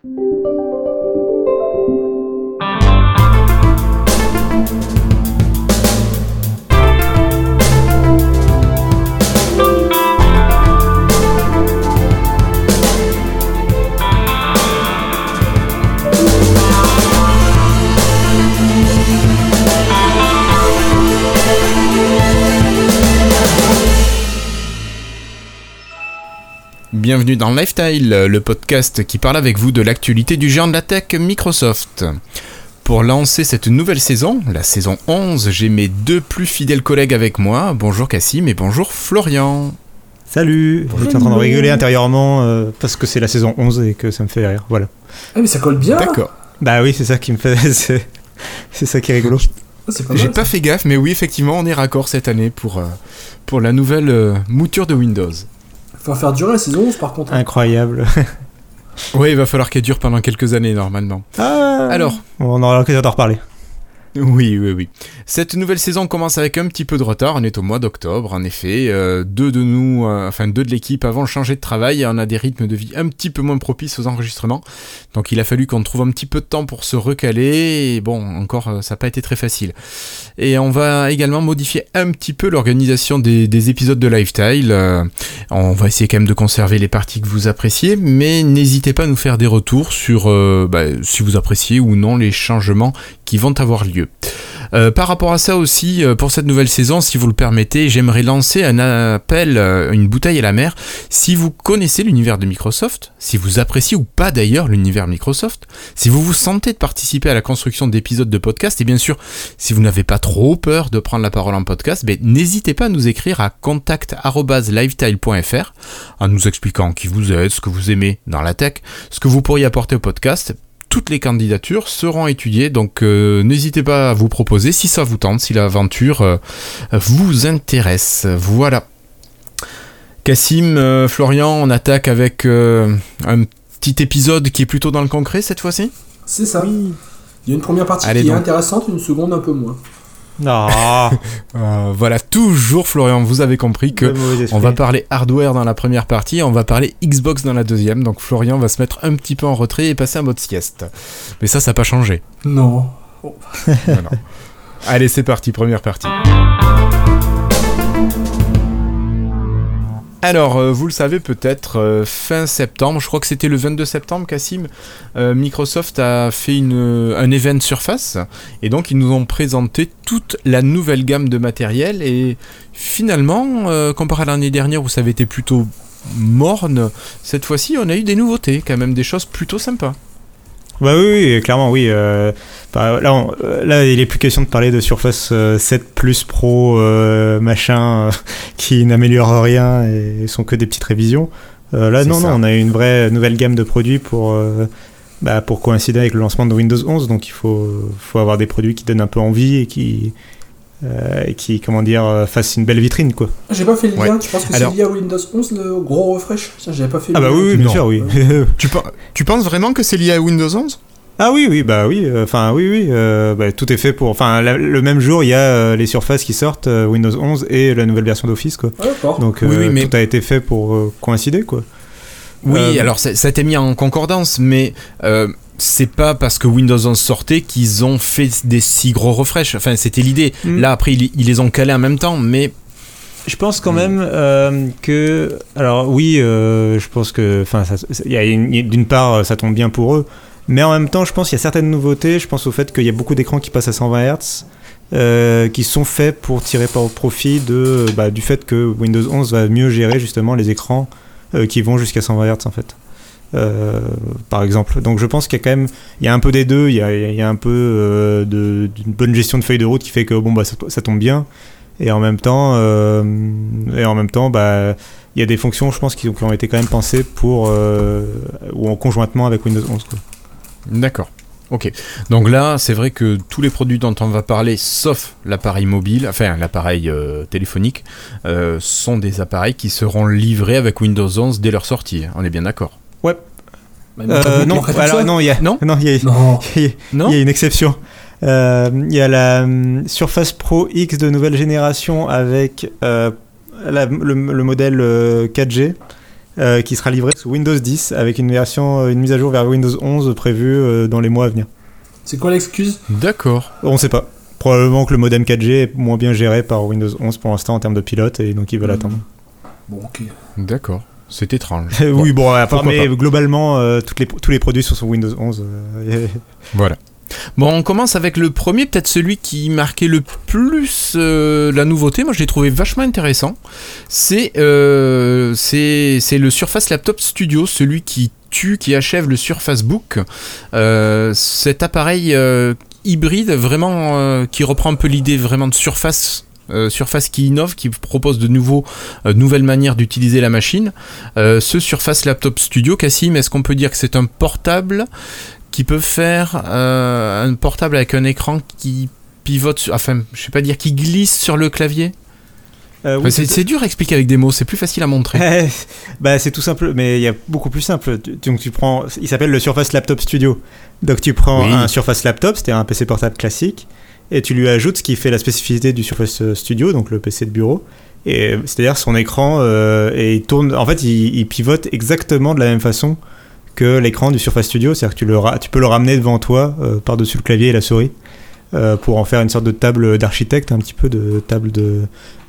Thank you. Bienvenue dans Lifestyle, le podcast qui parle avec vous de l'actualité du géant de la tech Microsoft. Pour lancer cette nouvelle saison, la saison 11, j'ai mes deux plus fidèles collègues avec moi. Bonjour Cassim et bonjour Florian. Salut J'étais en train de rigoler intérieurement euh, parce que c'est la saison 11 et que ça me fait rire, voilà. Ah mais ça colle bien D'accord. Bah oui, c'est ça qui me fait... c'est c'est ça qui est rigolo. Ah, J'ai pas fait gaffe, mais oui, effectivement, on est raccord cette année pour, euh, pour la nouvelle euh, mouture de Windows. Faut faire durer la saison 11 par contre. Incroyable. Oui, il va falloir qu'elle dure pendant quelques années normalement. Ah Alors, On aura l'occasion d'en reparler. Oui, oui, oui. Cette nouvelle saison commence avec un petit peu de retard. On est au mois d'octobre, en effet. Euh, deux de nous, euh, enfin deux de l'équipe, avons changé de travail on a des rythmes de vie un petit peu moins propices aux enregistrements. Donc il a fallu qu'on trouve un petit peu de temps pour se recaler. Et bon, encore, euh, ça n'a pas été très facile. Et on va également modifier un petit peu l'organisation des, des épisodes de Lifestyle. On va essayer quand même de conserver les parties que vous appréciez, mais n'hésitez pas à nous faire des retours sur bah, si vous appréciez ou non les changements qui vont avoir lieu. Euh, par rapport à ça aussi, euh, pour cette nouvelle saison, si vous le permettez, j'aimerais lancer un appel, euh, une bouteille à la mer. Si vous connaissez l'univers de Microsoft, si vous appréciez ou pas d'ailleurs l'univers Microsoft, si vous vous sentez de participer à la construction d'épisodes de podcast, et bien sûr, si vous n'avez pas trop peur de prendre la parole en podcast, ben, n'hésitez pas à nous écrire à contact.lifetile.fr en nous expliquant qui vous êtes, ce que vous aimez dans la tech, ce que vous pourriez apporter au podcast toutes les candidatures seront étudiées, donc euh, n'hésitez pas à vous proposer si ça vous tente, si l'aventure euh, vous intéresse. Voilà. Cassim, euh, Florian, on attaque avec euh, un petit épisode qui est plutôt dans le concret cette fois-ci? C'est ça. Il y a une première partie Allez qui donc. est intéressante, une seconde un peu moins. Ah Euh, Voilà, toujours Florian, vous avez compris que on va parler hardware dans la première partie, on va parler Xbox dans la deuxième, donc Florian va se mettre un petit peu en retrait et passer en mode sieste. Mais ça, ça n'a pas changé. Non. Allez, c'est parti, première partie. Alors, euh, vous le savez peut-être, euh, fin septembre, je crois que c'était le 22 septembre, Cassim, euh, Microsoft a fait un event Surface, et donc ils nous ont présenté toute la nouvelle gamme de matériel, et finalement, comparé à l'année dernière où ça avait été plutôt morne, cette fois-ci on a eu des nouveautés, quand même des choses plutôt sympas. Bah oui, oui, clairement, oui. euh, bah, là, on- euh, là, il est plus question de parler de Surface euh, 7 Plus Pro, euh, machin, euh, qui n'améliore rien et sont que des petites révisions. Euh, là, non, ça. non, on a une vraie nouvelle gamme de produits pour, euh, bah, pour coïncider avec le lancement de Windows 11. Donc, il faut, faut avoir des produits qui donnent un peu envie et qui, euh, et qui comment dire, euh, fassent une belle vitrine, quoi. J'ai pas fait le Ouais. lien, tu penses que Alors- c'est lié à Windows 11 le gros refresh? Ça, j'avais pas fait le Ah bah lien. oui, oui bien Non. sûr, oui. Tu, pen- tu penses vraiment que c'est lié à Windows 11 Ah oui, oui, bah oui, euh, enfin oui, oui, euh, bah, tout est fait pour. Enfin, le même jour, il y a euh, les surfaces qui sortent, euh, Windows 11 et la nouvelle version d'Office, quoi. Ah, d'accord. Donc Oui, euh, oui, mais- tout a été fait pour euh, coïncider, quoi. Oui, Euh, alors ça, ça a été mis en concordance, mais euh, c'est pas parce que Windows 11 sortait qu'ils ont fait des si gros refresh. Enfin, c'était l'idée. Mm. Là, après, ils, ils les ont calés en même temps, mais Je pense quand même euh, que, alors oui, euh, je pense que, enfin, d'une part, ça tombe bien pour eux, mais en même temps, je pense qu'il y a certaines nouveautés. Je pense au fait qu'il y a beaucoup d'écrans qui passent à 120 Hz. euh, qui sont faits pour tirer par profit de, bah, du fait que Windows 11 va mieux gérer justement les écrans euh, qui vont jusqu'à 120 Hz en fait. Euh, par exemple. Donc je pense qu'il y a quand même, il y a un peu des deux, il y a, un peu euh, d'une bonne gestion de feuille de route qui fait que bon bah ça, tombe bien, et en même temps, euh, et en même temps, bah il y a des fonctions, je pense, qui, ont- qui ont été quand même pensées pour ou en conjointement avec Windows 11. Quoi. d'accord. Ok. Donc là, c'est vrai que tous les produits dont on va parler, sauf l'appareil mobile, enfin l'appareil téléphonique, sont des appareils qui seront livrés avec Windows 11 dès leur sortie. On est bien d'accord? Bah, mais Euh, non, alors non, il y a, Non non, il y a, Non. il y y a une exception. Euh, Il y a la hum, Surface Pro X de nouvelle génération avec euh, la- le, le modèle euh, 4G euh, qui sera livré sous Windows 10 avec une version, une mise à jour vers Windows 11 prévue euh, dans les mois à venir. C'est quoi l'excuse? D'accord. On sait pas. Probablement que le modem 4G est moins bien géré par Windows 11 pour l'instant en termes de pilote et donc ils veulent Mhm. attendre. Bon, ok. D'accord. C'est étrange. oui, bon, à part- mais pas. globalement, euh, toutes les, tous les produits sont sur Windows 11. euh, et- Voilà. Bon, on commence avec le premier, peut-être celui qui marquait le plus euh, la nouveauté. Moi, je l'ai trouvé vachement intéressant. C'est euh, c'est c'est le Surface Laptop Studio, celui qui tue, qui achève le Surface Book. Euh, cet appareil euh, hybride, vraiment, euh, qui reprend un peu l'idée vraiment de Surface. Euh, Surface qui innove, qui propose de nouveaux, euh, nouvelles manières d'utiliser la machine. Euh, ce Surface Laptop Studio, Cassim, est-ce qu'on peut dire que c'est un portable qui peut faire un portable avec un écran qui pivote, sur- enfin, je sais pas dire, qui glisse sur le clavier? Euh, oui, Enfin, c'est dur à expliquer avec des mots, c'est plus facile à montrer. Eh, bah, c'est tout simple, mais il y a beaucoup plus simple. Donc tu prends, il s'appelle le Surface Laptop Studio. Donc tu prends Oui. un Surface Laptop, c'est-à-dire un PC portable classique, et tu lui ajoutes ce qui fait la spécificité du Surface euh, Studio, donc le PC de bureau. Et c'est-à-dire son écran euh, et il tourne. En fait, il, il pivote exactement de la même façon que l'écran du Surface Studio, c'est-à-dire que tu, le tu peux le ramener devant toi euh, par-dessus le clavier et la souris. euh, pour en faire une sorte de table d'architecte, un petit peu de table de,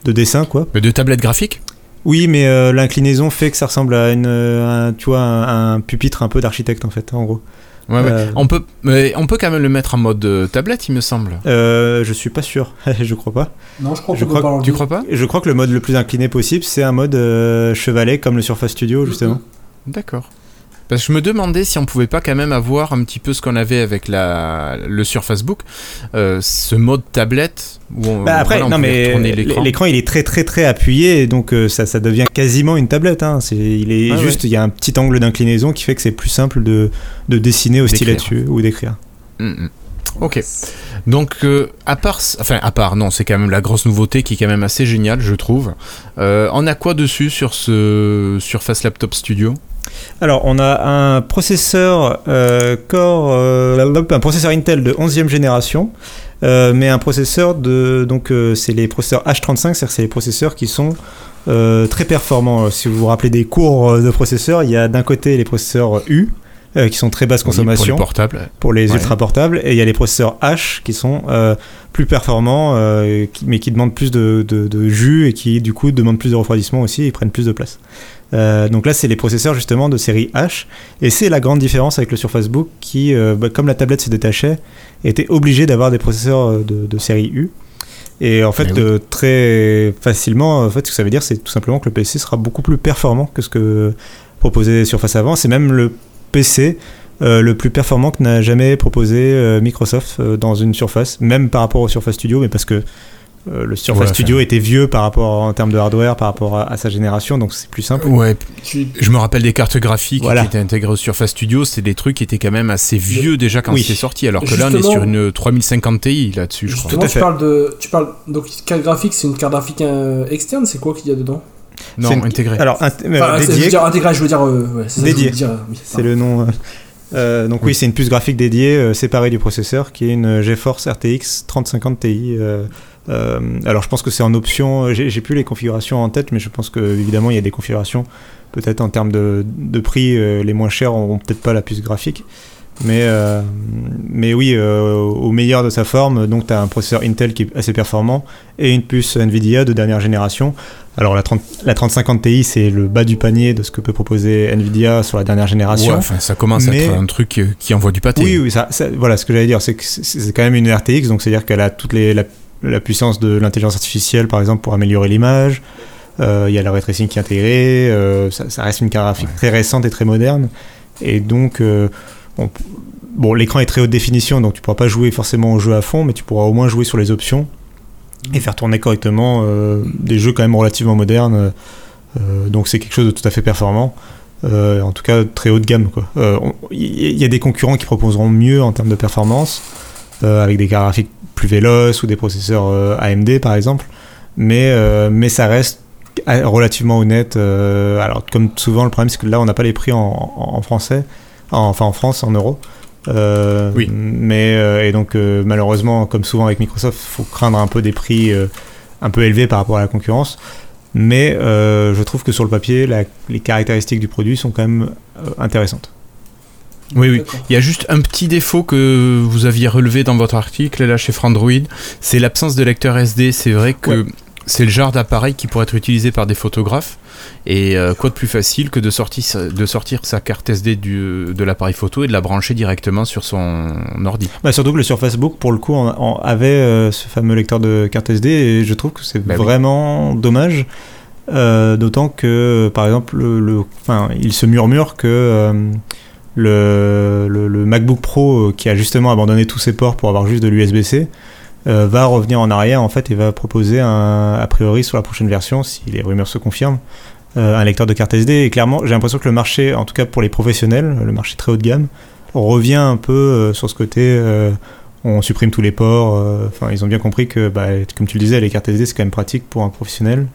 de dessin, quoi. Mais de tablette graphique? Oui, mais euh, l'inclinaison fait que ça ressemble à une, euh, un, tu vois, un, un pupitre un peu d'architecte en fait, en gros. Ouais, ouais. Euh, On, peut, mais on peut quand même le mettre en mode euh, tablette, il me semble. euh, je suis pas sûr, je crois pas. Non, je crois Je crois pas. Tu crois pas? Je crois que le mode le plus incliné possible, c'est un mode euh, chevalet comme le Surface Studio justement. D'accord. Parce que je me demandais si on pouvait pas quand même avoir un petit peu ce qu'on avait avec la, le Surface Book, euh, ce mode tablette où on, Bah après, voilà, on non mais l'écran. l'écran il est très très très appuyé, donc euh, ça, ça devient quasiment une tablette. Hein. C'est, il est Ah juste, il y a un petit angle d'inclinaison qui fait que c'est plus simple de, de dessiner au stylet ou d'écrire. Mm, mm. Ok. Donc, euh, à part, enfin, à part, non, c'est quand même la grosse nouveauté qui est quand même assez géniale, je trouve. Euh, on a quoi dessus sur ce Surface Laptop Studio? Alors, on a un processeur euh, Core, euh, un processeur Intel de 11e génération, euh, mais un processeur de, donc c'est les processeurs H35, c'est-à-dire que c'est les processeurs qui sont très performants. Si vous vous rappelez des cours de processeurs, il y a d'un côté les processeurs U euh, qui sont très basse Oui, Pour consommation les portables. pour les Ouais. ultra portables et il y a les processeurs H qui sont euh, plus performants euh, qui- mais qui demandent plus de, de- de jus et qui du coup demandent plus de refroidissement aussi et prennent plus de place. Euh, donc là c'est les processeurs justement de série H. Et c'est la grande différence avec le Surface Book qui euh, bah, comme la tablette se détachait était obligé d'avoir des processeurs euh, de, de série U. Et en fait oui. euh, très facilement en fait ce que ça veut dire c'est tout simplement que le PC sera beaucoup plus performant que ce que proposait Surface avant. C'est même le PC euh, le plus performant que n'a jamais proposé euh, Microsoft euh, dans une Surface, même par rapport au Surface Studio, mais parce que euh, le Surface Ouais, Studio était vieux par rapport en termes de hardware, par rapport à, à sa génération, donc c'est plus simple. Ouais, je me rappelle des cartes graphiques Voilà. qui étaient intégrées au Surface Studio, c'est des trucs qui étaient quand même assez vieux déjà quand Oui. c'est sorti, alors que là on est sur une 3050 Ti là-dessus, je crois. Tout à tu parles de. Tu parles. Donc, carte graphique, c'est une carte graphique euh, externe, c'est quoi qu'il y a dedans? Non, C'est une- intégré. Alors, int- euh, Enfin, Je veux dire intégré, je veux dire. euh, ouais, c'est oui, le nom. euh, euh, donc oui, c'est une puce graphique dédiée, euh, séparée du processeur, qui est une GeForce RTX 3050 Ti. euh, euh, alors je pense que c'est en option, j'ai plus les configurations en tête, mais je pense que évidemment il y a des configurations, peut-être en termes de, de prix, euh, les moins chers n'auront peut-être pas la puce graphique. Mais, euh, mais oui, au meilleur de sa forme, donc tu as un processeur Intel qui est assez performant et une puce Nvidia de dernière génération. Alors la, 30, la 3050 Ti, c'est le bas du panier de ce que peut proposer Nvidia sur la dernière génération. Ouais, enfin, ça commence Mais- à être un truc qui envoie du pâté. Oui, oui, ça, ça- voilà, ce que j'allais dire, c'est que c'est quand même une RTX, donc c'est-à-dire qu'elle a toute les, la, la puissance de l'intelligence artificielle, par exemple, pour améliorer l'image. Euh, Il y a le ray tracing qui est intégré. euh, ça, ça reste une carte graphique très récente et très moderne. Et donc, euh, on- bon, l'écran est très haute définition, donc tu pourras pas jouer forcément au jeu à fond, mais tu pourras au moins jouer sur les options et faire tourner correctement des jeux quand même relativement modernes. Donc c'est quelque chose de tout à fait performant. En tout cas très haut de gamme. Il y, a des concurrents qui proposeront mieux en termes de performance, avec des cartes graphiques plus véloces ou des processeurs euh, AMD par exemple, mais, euh, mais ça reste euh, relativement honnête. euh, alors comme souvent le problème c'est que là on n'a pas les prix en, français, en- enfin en France en euros. Euh, Oui. Mais euh, et donc euh, malheureusement comme souvent avec Microsoft, faut craindre un peu des prix euh, un peu élevés par rapport à la concurrence. Mais euh, je trouve que sur le papier, la- les caractéristiques du produit sont quand même euh, intéressantes. Oui, oui. Il y a juste un petit défaut que vous aviez relevé dans votre article là chez Frandroid, c'est l'absence de lecteur SD. C'est vrai que c'est le genre d'appareil qui pourrait être utilisé par des photographes. Et euh, quoi de plus facile que de sortir, sa- de sortir sa carte SD du, de l'appareil photo et de la brancher directement sur son ordi. Bah, surtout que le Surface Book, pour le coup, en- avait euh, ce fameux lecteur de carte SD et je trouve que c'est Bah oui. vraiment dommage. Euh, D'autant que, par exemple, le, le- enfin, il se murmure que le, le- le MacBook Pro, euh, qui a justement abandonné tous ses ports pour avoir juste de l'USB-C, euh, va revenir en arrière en fait et va proposer un, a priori sur la prochaine version, si les rumeurs se confirment, euh, un lecteur de carte SD. Et clairement, j'ai l'impression que le marché, en tout cas pour les professionnels, le marché très haut de gamme, revient un peu euh, sur ce côté. on supprime tous les ports. Enfin, ils ont bien compris que, bah, comme tu le disais, les cartes SD c'est quand même pratique pour un professionnel.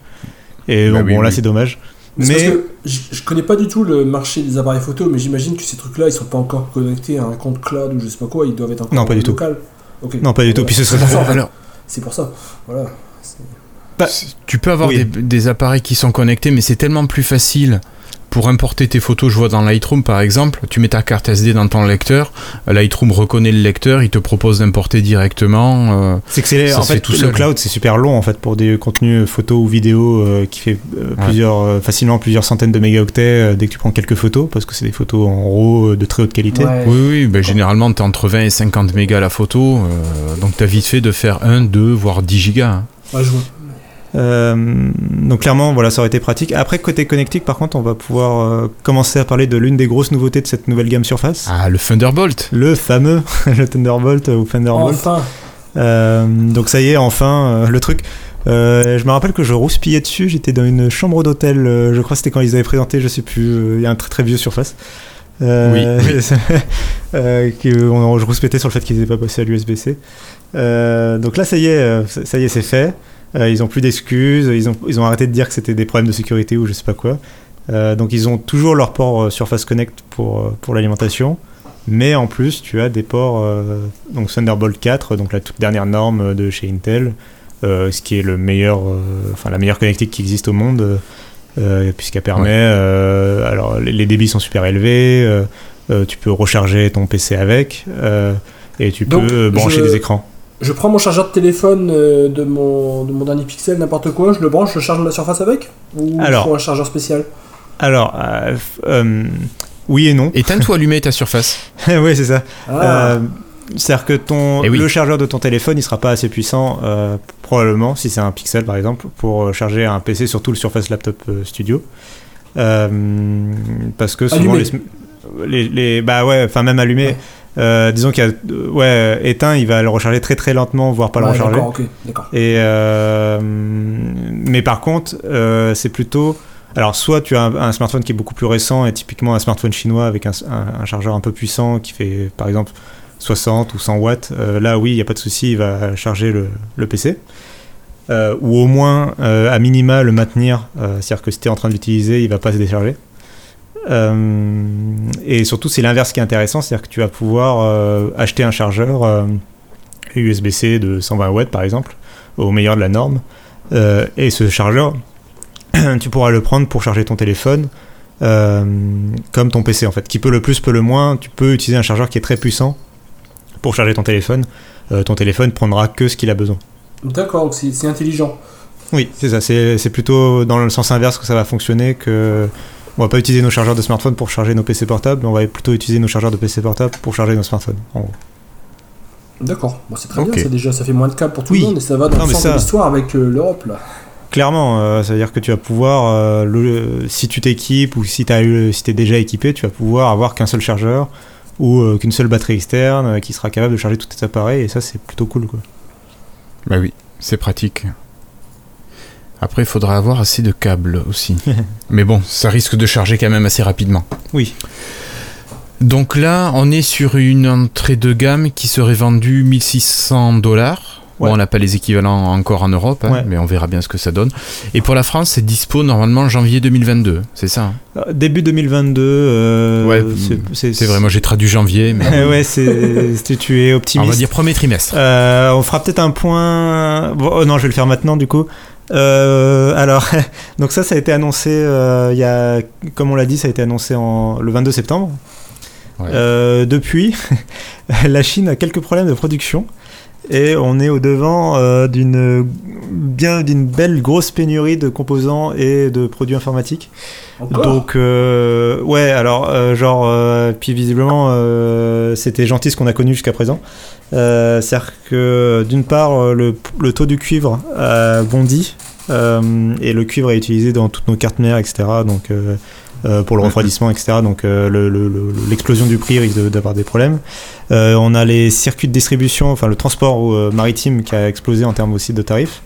Et Bah bon, oui, bon, là c'est dommage. C'est parce Mais que je, je connais pas du tout le marché des appareils photo, mais j'imagine que ces trucs-là, ils sont pas encore connectés à un compte cloud ou je sais pas quoi, ils doivent être encore Non, pas du tout. non, pas du tout. Puis ce serait C'est pour Alors, C'est pour ça. Voilà. C'est- Bah, tu peux avoir oui. des, des appareils qui sont connectés, mais c'est tellement plus facile pour importer tes photos. Je vois dans Lightroom par exemple, tu mets ta carte SD dans ton lecteur, Lightroom reconnaît le lecteur, il te propose d'importer directement. euh, C'est que c'est en fait fait tout le seul. cloud c'est super long en fait pour des contenus photos ou vidéos euh, qui fait euh, Ouais. plusieurs euh, facilement plusieurs centaines de mégaoctets euh, dès que tu prends quelques photos parce que c'est des photos en RAW euh, de très haute qualité. Ouais. Oui, oui, ben, généralement, tu entre 20 et 50 mégas la photo, euh, donc tu as vite fait de faire 1, 2, voire 10 gigas. hein. Ouais, je vois. Euh, donc clairement voilà ça aurait été pratique. Après côté connectique par contre on va pouvoir euh, commencer à parler de l'une des grosses nouveautés de cette nouvelle gamme Surface. Ah, le Thunderbolt Le fameux le Thunderbolt ou Thunderbolt. Enfin, Euh, donc ça y est, enfin, euh, le truc. Euh, je me rappelle que je rouspillais dessus, j'étais dans une chambre d'hôtel, euh, je crois que c'était quand ils avaient présenté, je sais plus, euh, il y a un très très vieux surface. Euh, euh, que on- je rouspétais sur le fait qu'ils n'étaient pas passés à l'USB-C. Euh, donc là, ça y est, euh, ça ça y est, c'est fait. Euh, ils ont plus d'excuses, ils ont, ils ont arrêté de dire que c'était des problèmes de sécurité ou je sais pas quoi. Euh, donc ils ont toujours leur port euh, Surface Connect pour, euh, pour l'alimentation. Mais en plus, tu as des ports euh, donc Thunderbolt 4, donc la toute dernière norme de chez Intel, euh, ce qui est le meilleur, euh, enfin la meilleure connectique qui existe au monde, puisqu'elle permet, euh, alors les, les débits sont super élevés, euh, euh, tu peux recharger ton PC avec, euh, et tu Donc, peux brancher je- des écrans. Je prends mon chargeur de téléphone euh, de, mon, de mon dernier Pixel, n'importe quoi, je le branche, je charge ma surface avec Ou Alors. faut un chargeur spécial? Alors, euh, euh, oui et non. Éteins-toi allumer ta surface? oui, c'est ça. Ah, Euh, C'est-à-dire que ton, Eh oui. le chargeur de ton téléphone, il sera pas assez puissant, euh, probablement, si c'est un Pixel par exemple, pour charger un PC, surtout le Surface Laptop Studio. Euh, parce que souvent Allumé. les, sm- les, les- bah ouais, enfin même allumé. Ouais. Euh, disons qu'il y a, euh, ouais, éteint, il va le recharger très très lentement, voire pas le recharger. Et euh, mais par contre, euh, c'est plutôt. Alors, soit tu as un, un smartphone qui est beaucoup plus récent et typiquement un smartphone chinois avec un, un- un chargeur un peu puissant qui fait par exemple 60 ou 100 watts. là, oui, il n'y a pas de souci, il va charger le, le PC. Ou au moins, à minima, le maintenir. C'est-à-dire que si tu es en train de l'utiliser, il va pas se décharger. Euh, et surtout, c'est l'inverse qui est intéressant, c'est-à-dire que tu vas pouvoir euh, acheter un chargeur euh, USB-C de 120 watts par exemple, au meilleur de la norme. Euh, et ce chargeur, tu pourras le prendre pour charger ton téléphone, euh, comme ton PC en fait. Qui peut le plus, peut le moins. Tu peux utiliser un chargeur qui est très puissant pour charger ton téléphone. Euh, ton téléphone prendra que ce qu'il a besoin. D'accord, donc c'est intelligent. Oui, c'est ça. C'est plutôt dans le sens inverse que ça va fonctionner que. On va pas utiliser nos chargeurs de smartphone pour charger nos PC portables, mais on va plutôt utiliser nos chargeurs de PC portables pour charger nos smartphones. en gros. D'accord, bon, c'est très bien, ça déjà, ça fait moins de câbles pour tout Oui. le monde et ça va dans Non, le sens ça- de l'histoire avec euh, l'Europe là. Clairement, euh, ça veut dire que tu vas pouvoir, euh, le- si tu t'équipes ou si tu eu, si es déjà équipé, tu vas pouvoir avoir qu'un seul chargeur ou euh, qu'une seule batterie externe euh, qui sera capable de charger tous tes appareils et ça c'est plutôt cool quoi. Bah oui, c'est pratique. Après, il faudra avoir assez de câbles aussi. Mais bon, ça risque de charger quand même assez rapidement. Oui. Donc là, on est sur une entrée de gamme qui serait vendue 1600 dollars. Ouais. Bon, on n'a pas les équivalents encore en Europe, hein, Ouais. mais on verra bien ce que ça donne. Et pour la France, c'est dispo normalement janvier 2022, c'est ça hein Euh, Début 2022, euh, Ouais, c'est- C'est vrai, moi j'ai traduit janvier, mais ouais, c'est c'est- tu es on optimiste. va dire premier trimestre. Euh, on fera peut-être un point. Bon, oh non, je vais le faire maintenant du coup. Euh, alors, donc ça, ça a été annoncé, euh, il y a, comme on l'a dit, ça a été annoncé en, le 22 septembre. Ouais. Euh, depuis, la Chine a quelques problèmes de production et on est au devant euh, d'une bien d'une belle grosse pénurie de composants et de produits informatiques. Encore Donc euh, ouais, alors euh, genre puis visiblement c'était gentil ce qu'on a connu jusqu'à présent. C'est-à-dire que d'une part le, le taux du cuivre a bondi et le cuivre est utilisé dans toutes nos cartes mères, etc. Donc pour le refroidissement, etc. Donc euh, le- le- le- l'explosion du prix risque d'avoir des problèmes. Euh, on a les circuits de distribution, enfin le transport euh, maritime qui a explosé en termes aussi de tarifs.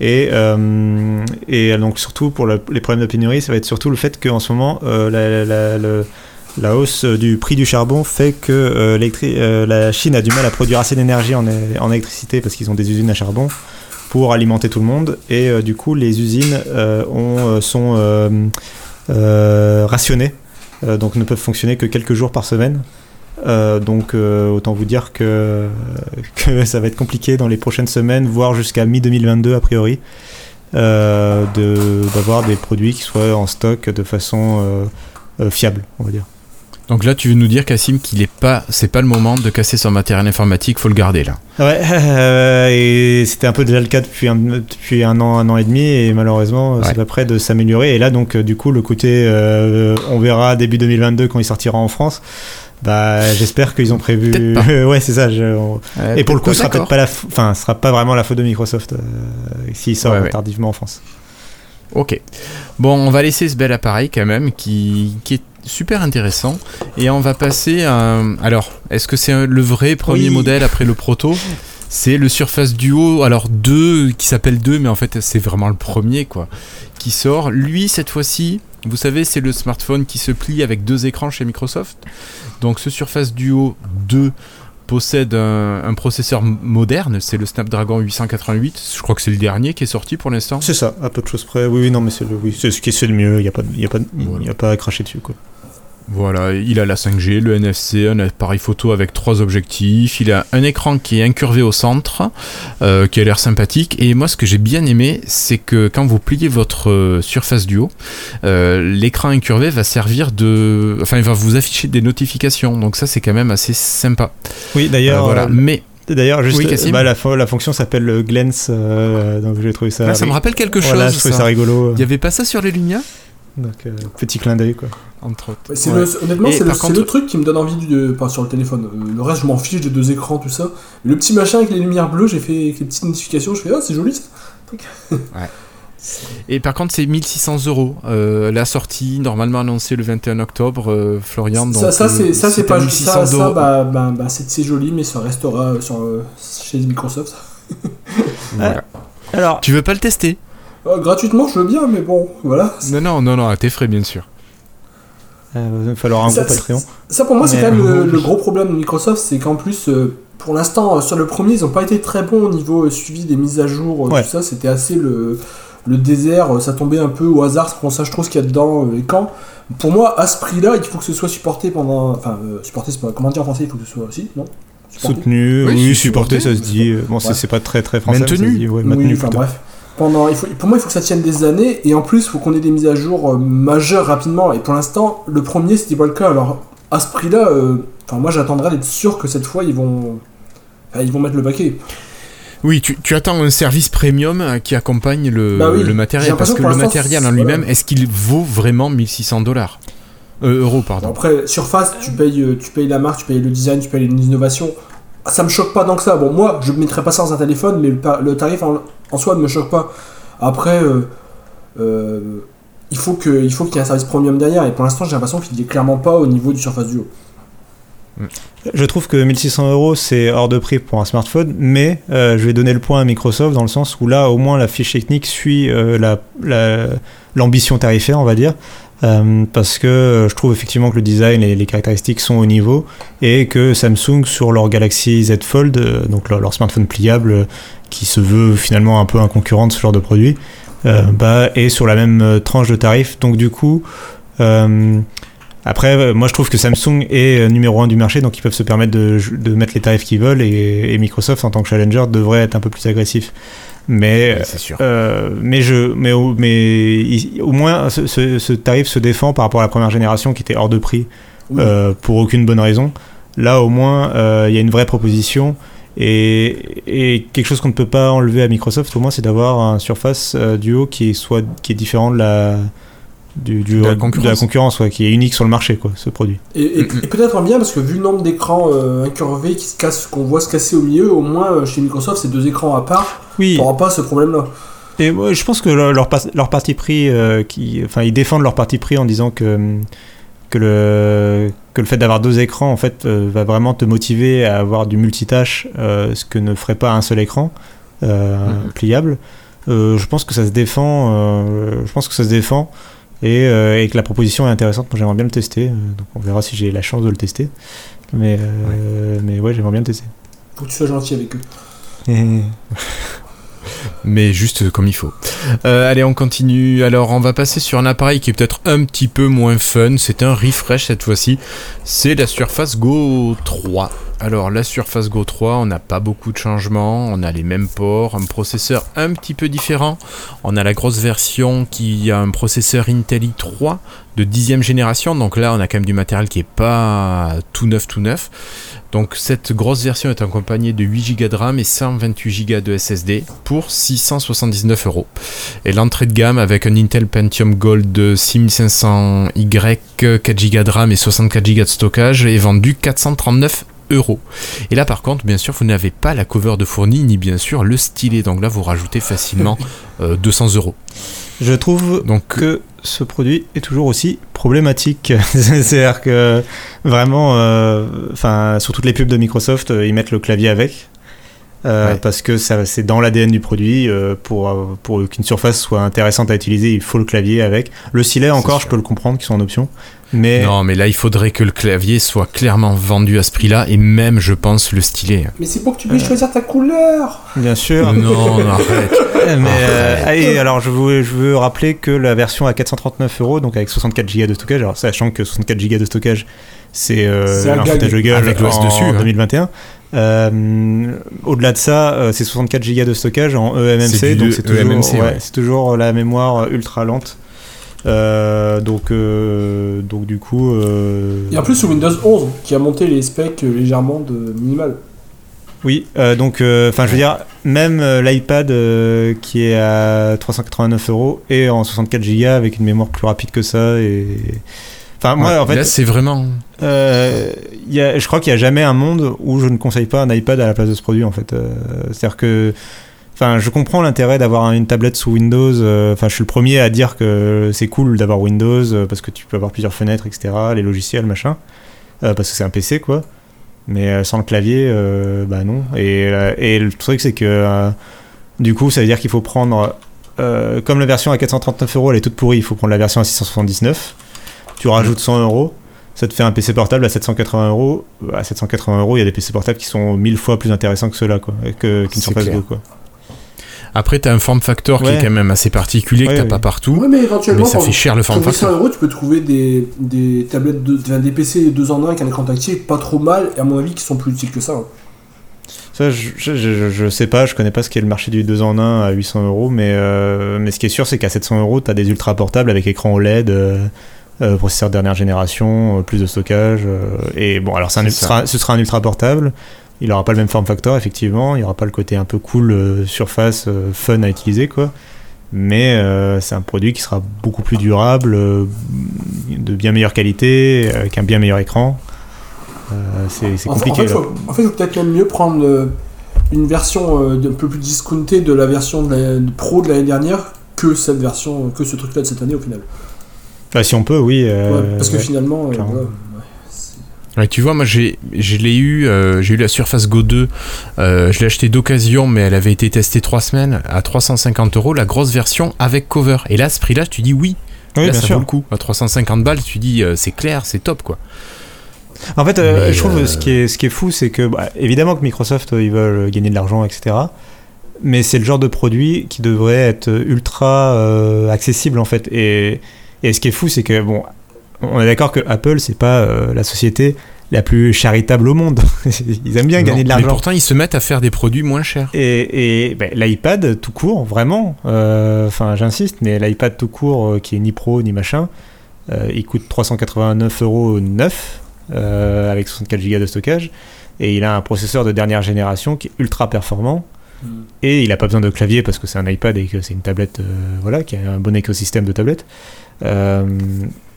Et, euh, et donc surtout pour le- les problèmes de pénurie, ça va être surtout le fait qu'en ce moment, euh, la, la- le- la hausse du prix du charbon fait que euh, euh, la Chine a du mal à produire assez d'énergie en, en électricité parce qu'ils ont des usines à charbon pour alimenter tout le monde. Et euh, du coup, les usines euh, ont, euh, sont euh, euh, rationnées, euh, donc ne peuvent fonctionner que quelques jours par semaine. Euh, donc euh, autant vous dire que, que ça va être compliqué dans les prochaines semaines, voire jusqu'à mi-2022 a priori, euh, de- d'avoir des produits qui soient en stock de façon euh, euh, fiable, on va dire. Donc là, tu veux nous dire, Cassim, qu'il est pas, c'est pas le moment de casser son matériel informatique, faut le garder là. Ouais, euh, et c'était un peu déjà le cas depuis un, depuis un an, un an et demi, et malheureusement, c'est Ouais. pas prêt de s'améliorer. Et là, donc, euh, du coup, le côté, euh, on verra début 2022 quand il sortira en France. Bah, j'espère qu'ils ont prévu. Ouais, c'est ça. je- Et pour le coup, ce sera peut-être pas la, f- enfin, ce sera pas vraiment la faute de Microsoft euh, s'il sort Ouais, ouais. tardivement en France. Ok. Bon, on va laisser ce bel appareil quand même qui, qui est super intéressant. Et on va passer à. Alors, est-ce que c'est le vrai premier Oui. modèle après le proto? C'est le Surface Duo, alors 2, qui s'appelle 2, mais en fait c'est vraiment le premier quoi, qui sort. Lui, cette fois-ci, vous savez, c'est le smartphone qui se plie avec deux écrans chez Microsoft. Donc ce Surface Duo 2 possède un, un processeur moderne, c'est le Snapdragon 888. Je crois que c'est le dernier qui est sorti pour l'instant. C'est ça, à peu de choses près. Oui, oui, non, mais c'est le, oui, c'est ce qui est c'est le mieux. Il y a pas, y a pas, de- il Voilà. y a pas à cracher dessus, quoi. Voilà, il a la 5G, le NFC, un appareil photo avec trois objectifs, il a un écran qui est incurvé au centre, euh, qui a l'air sympathique, et moi ce que j'ai bien aimé, c'est que quand vous pliez votre euh, Surface Duo, euh, l'écran incurvé va servir de... Enfin, il va vous afficher des notifications, donc ça c'est quand même assez sympa. Oui, Euh, d'ailleurs, voilà, mais D'ailleurs, juste, Oui, bah, la, la fonction s'appelle euh, donc j'ai trouvé ça. là, ça me rappelle quelque chose. Voilà, je trouvais ça, ça. rigolo. Il n'y avait pas ça sur les Lumia? Donc, euh, petit clin d'œil, quoi. Entre autres. Ouais, c'est Ouais. le- honnêtement, c'est le, contre- le truc qui me donne envie de, pas sur le téléphone. Euh, le reste, je m'en fiche des deux écrans, tout ça. Le petit machin avec les lumières bleues, j'ai fait avec les petites notifications, je fais ah c'est joli ça. Et par contre, c'est 1600 euros. Euh, la sortie, normalement annoncée le 21 octobre, euh, Florian. ça, donc, ça c'est ça c'est pas 1600 ça, bah, bah, bah, c'est joli, mais ça restera sur chez Microsoft. Voilà. Alors, Tu veux pas le tester? Euh, gratuitement, je veux bien, mais bon, voilà. Non, non, non, non, à tes frais, bien sûr. euh, il va falloir un Ça, gros Patreon. Ça pour moi c'est quand même le, euh, le gros problème de Microsoft, c'est qu'en plus euh, pour l'instant euh, sur le premier ils ont pas été très bons au niveau euh, suivi des mises à jour, euh, Ouais. tout ça c'était assez le, le désert, euh, ça tombait un peu au hasard on sache trop ce qu'il y a dedans euh, et quand. Pour moi à ce prix là il faut que ce soit supporté pendant... Enfin euh, supporté c'est pas... Comment dire en français il faut que ce soit aussi, non? Supporté Soutenu, Oui, supporté, ça se dit. Bon, c'est Ouais. c'est pas très très français. mais ça se Maintenu. dit, ouais, Oui, maintenu enfin bref. Pendant, il faut, pour moi, il faut que ça tienne des années, et en plus, il faut qu'on ait des mises à jour euh, majeures rapidement. Et pour l'instant, le premier, c'était pas le cas. Alors, à ce prix-là, euh, enfin, moi, j'attendrais d'être sûr que cette fois, ils vont, ils vont mettre le paquet. Oui, tu, tu attends un service premium euh, qui accompagne le, Bah oui, le j'ai matériel. Parce que le matériel en lui-même, voilà. est-ce qu'il vaut vraiment 1600 dollars euh, Euros, pardon. après, Surface, tu payes, tu payes la marque, tu payes le design, tu payes les innovations. Ça me choque pas tant que ça. Bon, moi, je ne mettrais pas ça dans un téléphone, mais le, le tarif en, en soi ne me choque pas. Après, euh, euh, il faut qu'il y ait un service premium derrière, et pour l'instant, j'ai l'impression qu'il n'est clairement pas au niveau du Surface Duo. Je trouve que 1600 euros c'est hors de prix pour un smartphone, mais euh, je vais donner le point à Microsoft dans le sens où là au moins la fiche technique suit euh, la- la- l'ambition tarifaire, on va dire. Euh, parce que euh, je trouve effectivement que le design et les caractéristiques sont au niveau et que Samsung sur leur Galaxy Z Fold, euh, donc leur, smartphone pliable qui se veut finalement un peu un concurrent de ce genre de produit, bah, est sur la même tranche de tarif. Donc du coup, après, moi je trouve que Samsung est numéro un du marché, donc ils peuvent se permettre de, mettre les tarifs qu'ils veulent et Microsoft en tant que challenger devrait être un peu plus agressif. Mais, c'est sûr. euh, mais, je, mais, au, mais il- au moins, ce, ce- ce tarif se défend par rapport à la première génération qui était hors de prix Oui. euh, pour aucune bonne raison. Là, au moins, euh, il y a une vraie proposition. Et, et quelque chose qu'on ne peut pas enlever à Microsoft, au moins, c'est d'avoir un Surface Duo qui est, soit, qui est différent de la, du, du- De la concurrence. concurrence, ouais, qui est unique sur le marché, quoi, ce produit. Et, et- Mm, mm. et peut-être en bien parce que vu le nombre d'écrans euh, incurvés qui se cassent, qu'on voit se casser au milieu, au moins euh, chez Microsoft c'est deux écrans à part, Oui, on n'aura pas ce problème-là. Et je pense que leur, leur, leur parti pris, euh, qui, enfin, ils défendent leur parti pris en disant que, que, le, que le fait d'avoir deux écrans, en fait, euh, va vraiment te motiver à avoir du multitâche, euh, ce que ne ferait pas un seul écran euh, Mhm. pliable. Euh, je pense que ça se défend. euh, je pense que ça se défend. Et, euh, et que la proposition est intéressante. Moi, j'aimerais bien le tester. euh, donc, on verra si j'ai la chance de le tester. Mais, euh, mais ouais, j'aimerais bien le tester. Faut que tu sois gentil avec eux. mais juste comme il faut. Euh, allez, on continue. Alors, on va passer sur un appareil qui est peut-être un petit peu moins fun. C'est un refresh cette fois-ci. C'est la Surface Go 3. Alors, la Surface Go 3, on n'a pas beaucoup de changements. On a les mêmes ports, un processeur un petit peu différent. On a la grosse version qui a un processeur Intel i3 de 10 génération. Donc là, on a quand même du matériel qui est pas tout neuf, tout neuf. Donc cette grosse version est accompagnée de 8 Go de RAM et 128 Go de SSD pour 679 euros. Et l'entrée de gamme avec un Intel Pentium Gold 6500Y, 4 Go de RAM et 64 Go de stockage est vendu 439 euros. Et là par contre, bien sûr, vous n'avez pas la cover de fourni ni bien sûr le stylet. Donc là, vous rajoutez facilement euh, 200 euros. Je trouve Donc que ce produit est toujours aussi problématique. C'est-à-dire que vraiment, euh, sur toutes les pubs de Microsoft, euh, ils mettent le clavier avec. euh, Ouais. Parce que c'est dans l'ADN du produit. euh, pour euh, pour qu'une surface soit intéressante à utiliser, il faut le clavier avec. Le stylet, encore, je peux le comprendre, qui sont en option. Mais non, mais là, il faudrait que le clavier soit clairement vendu à ce prix-là et même, je pense, le stylet. Mais c'est pour que tu puisses choisir ta couleur bien sûr. Non, arrête. Mais, euh, et alors, je veux, je veux rappeler que la version à 439 euros, donc avec 64 Go de stockage, alors sachant que 64 Go de stockage, c'est euh, un foutage de gueule Avec l'OS en dessus, hein. 2021. Euh, Au-delà de ça, euh, c'est 64 Go de stockage en E eMMC, donc c'est toujours, eMMC, ouais, ouais. c'est toujours la mémoire ultra lente. Euh, donc, euh, donc du coup, euh, Et en plus, sur Windows 11, qui a monté les specs légèrement de minimal. Oui, euh, donc, enfin, je veux dire, même euh, l'iPad euh, qui est à 389 euros et en 64 Go avec une mémoire plus rapide que ça. Et... Enfin, moi, Ouais, en fait, là, c'est vraiment. euh, il y a, je crois qu'il n'y a jamais un monde où je ne conseille pas un iPad à la place de ce produit, en fait. Euh, C'est-à-dire que. Enfin, je comprends l'intérêt d'avoir une tablette sous Windows. euh, Enfin, je suis le premier à dire que c'est cool d'avoir Windows euh, parce que tu peux avoir plusieurs fenêtres, etc. Les logiciels, machin. Euh, parce que c'est un PC, quoi. Mais sans le clavier, euh, bah non. Et, et le truc, c'est que euh, du coup, ça veut dire qu'il faut prendre. euh, comme la version à 439 euros, elle est toute pourrie, il faut prendre la version à 679. Tu rajoutes 100 euros, ça te fait un PC portable à 780 euros. À 780 euros, il y a des PC portables qui sont mille fois plus intéressants que ceux-là, quoi. que- C'est Surface clair. Go, quoi. Après, t'as un form factor qui est quand même assez particulier, que Ouais, t'as ouais. pas partout. Ouais, mais éventuellement, Mais ça pour- fait cher le form pour 800 factor. euros, tu peux trouver des, des tablettes, de, des PC 2 en 1 avec un écran tactile pas trop mal, et à mon avis, qui sont plus utiles que ça. hein. Ça, je, je, je- je sais pas, je connais pas ce qu'est le marché du 2 en 1 à 800 euros, mais, euh, mais ce qui est sûr, c'est qu'à 700 euros, t'as des ultra portables avec écran OLED, euh, euh, processeur dernière génération, euh, plus de stockage. euh, et bon, alors un- ce sera un ultra portable. Il aura pas le même form factor, effectivement. Il y aura pas le côté un peu cool, euh, surface, euh, fun à utiliser, quoi. Mais euh, c'est un produit qui sera beaucoup plus durable, de bien meilleure qualité, avec un bien meilleur écran. C'est En, en compliqué. fait, là. faut, en fait, faut peut-être même mieux prendre une version un peu plus discountée de la version de la- de pro de l'année dernière que cette version, que ce truc-là de cette année au final. Enfin, si on peut, oui. Ouais, parce que ouais. finalement, voilà, ouais, tu vois, moi j'ai, je l'ai eu, euh, j'ai eu la Surface Go 2, euh, je l'ai acheté d'occasion, mais elle avait été testée 3 semaines à 350 euros, la grosse version avec cover. Et là, à ce prix-là, tu dis oui, Oui, là bien ça sûr. vaut le coup. À 350 balles, tu dis euh, c'est clair, c'est top quoi. En fait, Mais, je trouve ce, qui est, ce qui est fou, c'est que, bah, évidemment que Microsoft, ils veulent gagner de l'argent, etc. Mais c'est le genre de produit qui devrait être ultra accessible, en fait. Et, et ce qui est fou, c'est que, bon, on est d'accord que Apple, c'est pas euh, la société la plus charitable au monde. ils aiment bien Non, gagner de Mais l'argent. pourtant, ils se mettent à faire des produits moins chers. Et, et ben, l'iPad tout court, vraiment, euh, enfin j'insiste, mais l'iPad tout court euh, qui est ni pro ni machin, euh, il coûte 389 euros neuf avec 64 Go de stockage et il a un processeur de dernière génération qui est ultra performant Mm. et il a pas besoin de clavier parce que c'est un iPad et que c'est une tablette euh, voilà qui a un bon écosystème de tablettes. Euh,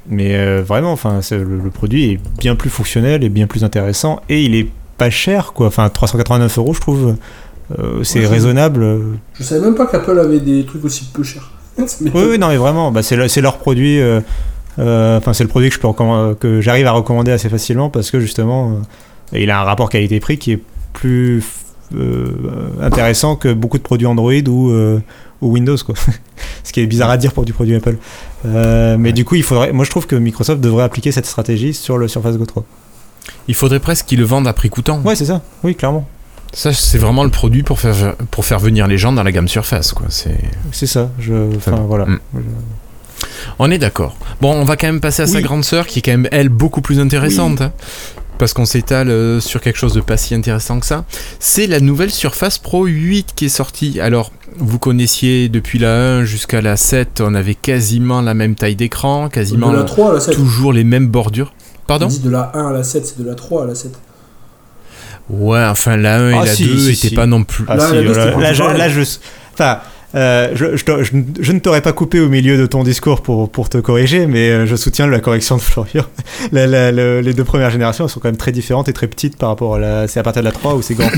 mais euh, vraiment, enfin le, le produit est bien plus fonctionnel et bien plus intéressant et il est pas cher quoi. Enfin 389 euros je trouve. euh, c'est Ouais, raisonnable. Je savais même pas qu'Apple avait des trucs aussi peu chers. Oui, oui, non, mais vraiment, bah, c'est, le- c'est leur produit. euh, euh, Enfin, c'est le produit que je peux recomm- que j'arrive à recommander assez facilement parce que justement, il a un rapport qualité-prix qui est plus euh, intéressant que beaucoup de produits Android ou, euh, ou Windows, quoi. Ce qui est bizarre à dire pour du produit Apple. Euh, mais du coup, il faudrait. Moi, je trouve que Microsoft devrait appliquer cette stratégie sur le Surface Go 3. Il faudrait presque qu'ils le vendent à prix coûtant. Ouais, c'est ça. Oui, clairement. Ça, c'est vraiment le produit pour faire, pour faire venir les gens dans la gamme Surface. Quoi. C'est... Ça. Je. Enfin, Enfin, voilà. mm. On est d'accord. Bon, on va quand même passer à sa grande sœur, qui est quand même, elle, beaucoup plus intéressante. hein, parce qu'on s'étale euh, sur quelque chose de pas si intéressant que ça. C'est la nouvelle Surface Pro 8 qui est sortie. Alors, vous connaissiez depuis la 1 jusqu'à la 7, on avait quasiment la même taille d'écran, quasiment De la 3 à la 7. toujours les mêmes bordures. Pardon dit de la 1 à la 7, c'est de la 3 à la 7. Ouais, enfin la 1 et Ah, la si, 2 si, étaient si. pas non plus. Ah Là, là, je, là, je- euh, je, je te- je- je ne t'aurais pas coupé au milieu de ton discours pour, pour te corriger, mais euh, je soutiens la correction de Florian. La- la- le- les deux premières générations elles sont quand même très différentes et très petites par rapport à la... C'est à partir de la 3 où c'est grand.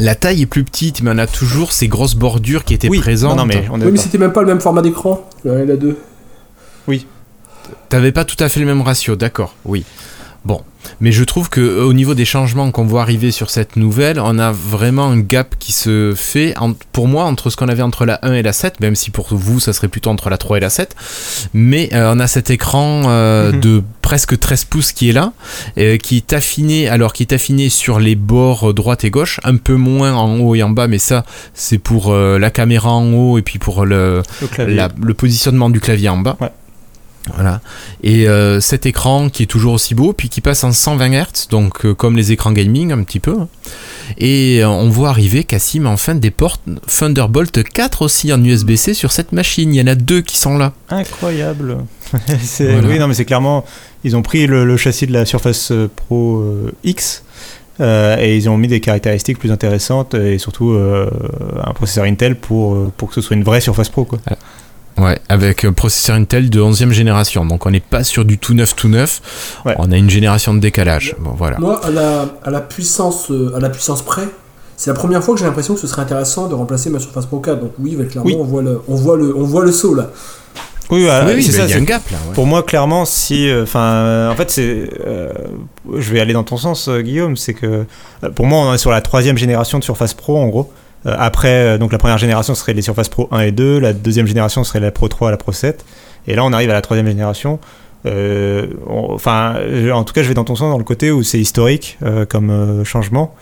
La taille est plus petite, mais on a toujours ces grosses bordures qui étaient oui, présentes. non, non, mais on Oui, mais c'était même pas le même format d'écran, la 1 et la 2. T'avais pas tout à fait le même ratio, d'accord, oui. Bon, mais je trouve que euh, au niveau des changements qu'on voit arriver sur cette nouvelle, on a vraiment un gap qui se fait, en- pour moi, entre ce qu'on avait entre la 1 et la 7, même si pour vous, ça serait plutôt entre la 3 et la 7. Mais euh, on a cet écran euh, Mhm. de presque 13 pouces qui est là, euh, qui est affiné, alors qui est affiné sur les bords droite et gauche, un peu moins en haut et en bas, mais ça, c'est pour la caméra en haut et puis pour le, Le clavier. la- le positionnement du clavier en bas. Ouais. Voilà. Et euh, cet écran qui est toujours aussi beau, puis qui passe en 120 Hz, donc euh, comme les écrans gaming un petit peu. hein. Et euh, on voit arriver Cassim enfin des portes Thunderbolt 4 aussi en USB-C sur cette machine. Il y en a deux qui sont là. Incroyable. Voilà. Oui, non, mais c'est clairement. Ils ont pris le, le châssis de la Surface Pro X euh, et ils ont mis des caractéristiques plus intéressantes et surtout euh, un processeur Intel pour, pour que ce soit une vraie Surface Pro. Quoi. Ouais, avec un processeur Intel de 11e génération. Donc on n'est pas sur du tout neuf tout neuf. Ouais. On a une génération de décalage. Bon voilà. Moi, à la, à la puissance, euh, à la puissance près, c'est la première fois que j'ai l'impression que ce serait intéressant de remplacer ma Surface Pro 4. Donc oui, bah, clairement, Oui. On, voit le, on, voit le, on voit le saut là. Oui, oui, c'est bah, ça. il y a c'est- un gap là. ouais. Pour moi, clairement, si, euh, enfin, en fait, c'est, euh, je vais aller dans ton sens, euh, Guillaume, c'est que, euh, pour moi, on est sur la troisième génération de Surface Pro, en gros. Euh, après, euh, donc la première génération serait les Surface Pro 1 et 2, la deuxième génération serait la Pro 3 et la Pro 7, et là, on arrive à la troisième génération. Euh, on- Enfin, en tout cas, je vais dans ton sens dans le côté où c'est historique euh, comme euh, changement.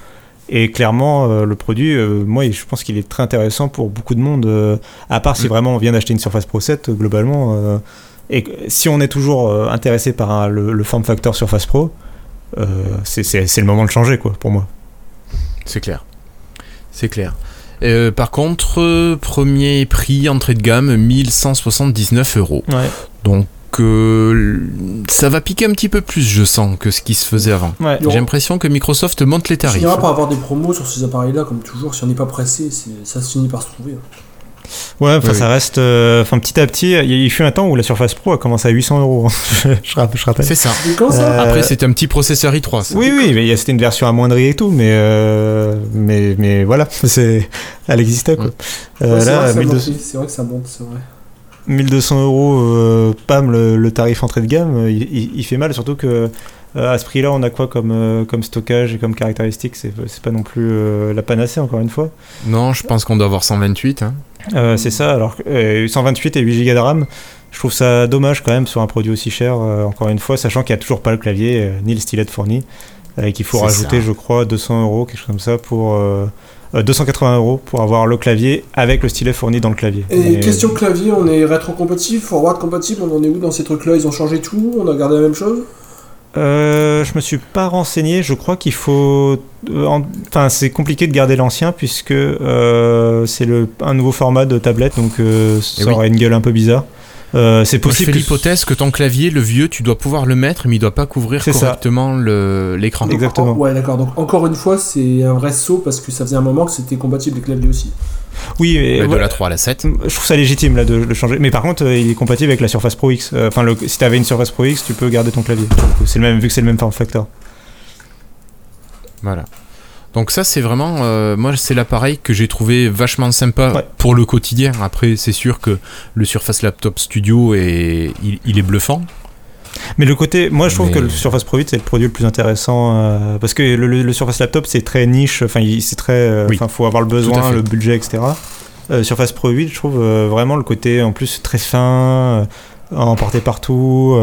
Et clairement, le produit, moi, je pense qu'il est très intéressant pour beaucoup de monde. à part si Mm. vraiment on vient d'acheter une Surface Pro 7, euh, globalement. et si on est toujours intéressé par un- le, le form factor Surface Pro, c'est le moment de changer, quoi, pour moi. C'est clair. C'est clair. Euh, par contre, euh, premier prix entrée de gamme, 1179 euros. Ouais. Donc, euh, ça va piquer un petit peu plus, je sens, que ce qui se faisait avant. Ouais. J'ai l'impression que Microsoft monte les On tarifs. finira par avoir des promos sur ces appareils-là, comme toujours. Si on n'est pas pressé, c'est- ça se finit par se trouver. hein. Ouais, enfin, Oui, ça reste. euh, Enfin, petit à petit, il y a- il fut un temps où la Surface Pro a commencé à 800 euros. je, rapp- je rappelle. C'est ça. Euh, Après, c'était un petit processeur i3. ça. Oui, oui, mais c'était une version amoindrie et tout, mais, euh, mais, mais voilà, c'est, elle existait quoi. Mm. Euh, Ouais, c'est vrai là, que ça 1200, monte, c'est vrai que ça monte, c'est vrai. 1200 euros, euh, pam, le, le tarif entrée de gamme, il, il- il fait mal, surtout que euh, à ce prix-là, on a quoi comme, euh, comme stockage et comme caractéristique C'est, pas non plus euh, la panacée, encore une fois. Non, je pense qu'on doit avoir 128. hein. Euh, c'est ça, alors que, euh, 128 et 8 Go de RAM, je trouve ça dommage quand même sur un produit aussi cher, euh, encore une fois, sachant qu'il n'y a toujours pas le clavier euh, ni le stylet fourni, et qu'il faut rajouter, ça. je crois, 200 euros, quelque chose comme ça, pour. euh, euh, 280 euros pour avoir le clavier avec le stylet fourni dans le clavier. Et Mais- question clavier, on est rétro-compatible, forward compatible, on en est où dans ces trucs-là? Ils ont changé tout On a gardé la même chose? Euh, je me suis pas renseigné. Je crois qu'il faut. Enfin, c'est compliqué de garder l'ancien puisque c'est le un nouveau format de tablette, donc ça oui. aura une gueule un peu bizarre. Euh, c'est Moi, je possible. fais que- l'hypothèse que ton clavier, le vieux, tu dois pouvoir le mettre, mais il doit pas couvrir correctement l'écran. Exactement. en- ouais, d'accord. Donc, encore une fois, c'est un vrai saut parce que ça faisait un moment que c'était compatible avec clavier aussi. Oui, mais de la 3 à la 7. Je trouve ça légitime là de le changer. Mais par contre, euh, il est compatible avec la Surface Pro X. Euh, Enfin, si t'avais une Surface Pro X, tu peux garder ton clavier. C'est le même, vu que c'est le même form factor. Voilà. Donc ça c'est vraiment, euh, moi c'est l'appareil que j'ai trouvé vachement sympa Ouais. pour le quotidien. Après c'est sûr que le Surface Laptop Studio est, il, il est bluffant. Mais le côté, moi je trouve Mais- que le Surface Pro 8 c'est le produit le plus intéressant euh, parce que le, le- le Surface Laptop c'est très niche. Enfin, il- c'est très, euh, Oui. enfin, faut avoir le besoin, le budget, etc. Euh, Surface Pro 8, je trouve vraiment le côté en plus très fin, à emporter partout.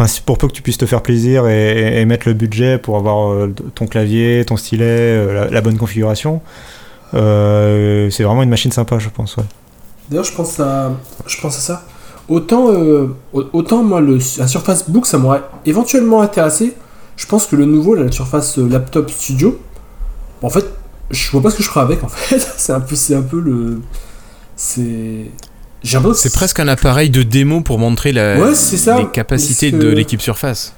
Enfin, pour peu que tu puisses te faire plaisir et, et- et mettre le budget pour avoir euh, ton clavier, ton stylet, euh, la, la bonne configuration. euh, c'est vraiment une machine sympa, je pense. D'ailleurs, je pense à, je pense à ça. Autant, au- autant moi, le, un Surface Book, ça m'aurait éventuellement intéressé. Je pense que le nouveau, la Surface Laptop Studio, en fait, je vois pas ce que je ferai avec. En fait, c'est un peu, c'est un peu le, c'est, C'est presque un appareil de démo pour montrer la, Ouais, ça. les capacités de l'équipe Surface.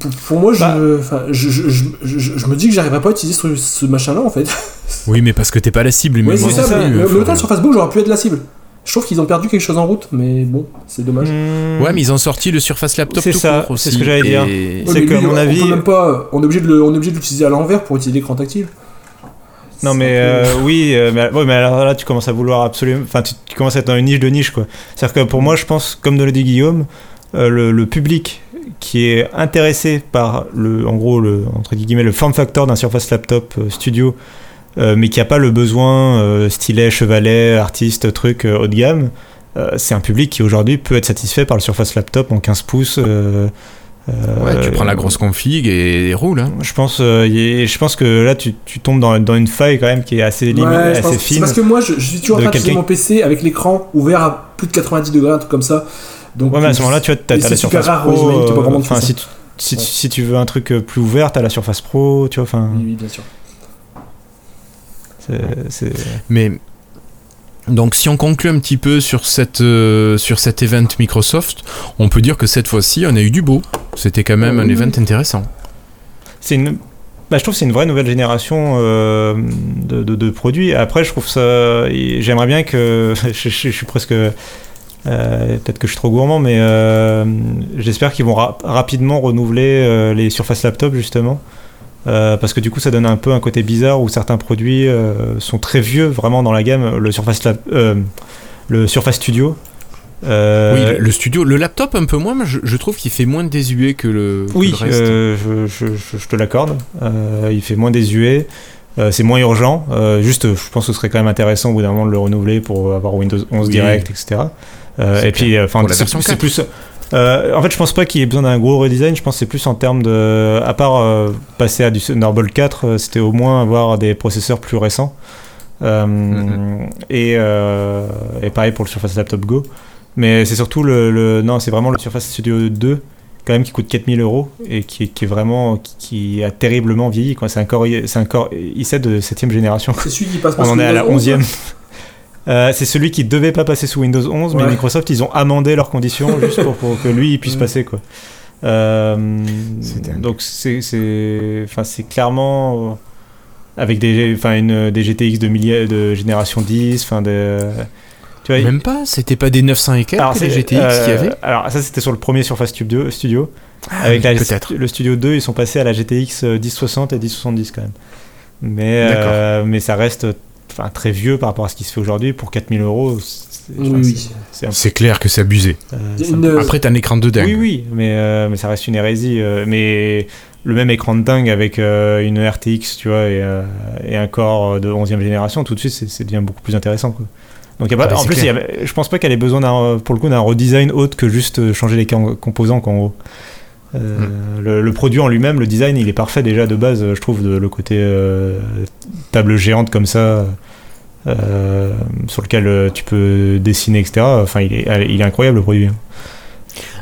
Pour, pour moi, je, Bah. enfin, je, je, je, je- je me dis que j'arriverai pas à utiliser ce, ce machin-là, en fait. Oui mais parce que t'es pas la cible. Mais Ouais, moi c'est ça. plus, mais, mais autant Florian. sur Facebook, j'aurais pu être la cible. Je trouve qu'ils ont perdu quelque chose en route, mais bon, c'est dommage. Hmm. Ouais mais ils ont sorti le Surface Laptop C'est tout ça, court c'est ce que j'allais dire. et- C'est Ouais, que, à mon on avis- peut même pas, on est obligé de le- on est obligé de l'utiliser à l'envers pour utiliser l'écran tactile. Non mais euh, oui, euh, mais, ouais, mais alors là tu commences à vouloir absolument, enfin tu, tu commences à être dans une niche de niche quoi. C'est-à-dire que pour moi je pense, comme de le dit Guillaume, euh, le, le public qui est intéressé par le, en gros le entre guillemets le form factor d'un Surface Laptop Studio, mais qui a pas le besoin stylet, chevalet, artiste, truc haut de gamme, c'est un public qui aujourd'hui peut être satisfait par le Surface Laptop en 15 pouces. Euh, Ouais, tu prends la grosse config et, et roule. Hein. Je pense, euh, je pense que là tu, tu tombes dans, dans une faille quand même qui est assez, limite, Ouais, assez fine. parce que moi, je, je suis toujours en de train quelqu'un- mon PC avec l'écran ouvert à plus de 90 degrés, un truc comme ça. Donc, Ouais, mais à ce moment-là, tu vois, t'as la super Surface rare, Pro. pas euh, vraiment de Enfin, si, tu, si, tu- Ouais. si tu veux un truc plus ouvert, t'as la Surface Pro, tu vois. Enfin, Oui, oui, bien sûr. Mais donc si on conclut un petit peu sur cette euh, sur cet event Microsoft, on peut dire que cette fois-ci on a eu du beau. C'était quand même un Oui. event intéressant. c'est une. Bah, je trouve que c'est une vraie nouvelle génération euh, de, de- de produits. Après, je trouve ça. J'aimerais bien que. je, je- je suis presque. euh, Peut-être que je suis trop gourmand, mais euh, j'espère qu'ils vont ra- rapidement renouveler euh, les Surface Laptop justement. Euh, parce que du coup, ça donne un peu un côté bizarre où certains produits euh, sont très vieux vraiment dans la gamme. Le Surface, euh, le Surface Studio. oui, le, le studio, le laptop un peu moins, mais je, je trouve qu'il fait moins désuet que le, que oui, le reste. je, je- je- je te l'accorde. Il fait moins désuet. c'est moins urgent. Juste, je pense que ce serait quand même intéressant au bout d'un moment de le renouveler pour avoir Windows 11 Oui. Direct, etc. Et puis, enfin, c'est version c'est 4. plus. Euh, en fait, je pense pas qu'il y ait besoin d'un gros redesign. Je pense que c'est plus en termes de. À part euh, passer à du Thunderbolt 4, euh, c'était au moins avoir des processeurs plus récents. Euh, Mhm. et, euh, et pareil pour le Surface Laptop Go. Mais c'est surtout le, le- Non, c'est vraiment le Surface Studio 2 quand même qui coûte 4000 euros et qui, qui est vraiment. Qui, qui a terriblement vieilli. quoi. C'est un c'est un Core i7 de 7ème génération. C'est celui qui passe pas On en est à la Windows 11, 11e. Euh, c'est celui qui devait pas passer sous Windows 11, mais. Microsoft ils ont amendé leurs conditions juste pour, pour que lui il puisse passer quoi. Euh, donc c'est c'est enfin c'est clairement euh, avec des enfin une des GTX de milliers de génération 10, enfin de tu vois, Même pas, c'était pas des 900 et quelques alors, les GTX euh, qu'il y avait Alors ça c'était sur le premier Surface Studio, Studio. Ah avec la- peut-être. le Studio 2 ils sont passés à la GTX 1060 et 1070 quand même. Euh, mais ça reste enfin très vieux par rapport à ce qui se fait aujourd'hui pour 4000 euros. c'est- Oui, oui. clair que c'est abusé. euh, une- Après, t'as un écran de dingue. oui oui mais mais ça reste une hérésie. euh, mais le même écran de dingue avec euh, une RTX tu vois et, euh, et un corps de 11e génération tout de suite c'est- devient beaucoup plus intéressant quoi. Donc y a pas, Ah bah, en plus, y a- je pense pas qu'elle ait besoin d'un, pour le coup d'un redesign autre que juste euh, changer les com- composants qu'en gros. Euh, le, le produit en lui-même, le design, il est parfait déjà de base, je trouve, de, le côté euh, table géante comme ça, euh, sur lequel euh, tu peux dessiner, etc. Enfin, il est, il est incroyable le produit. hein.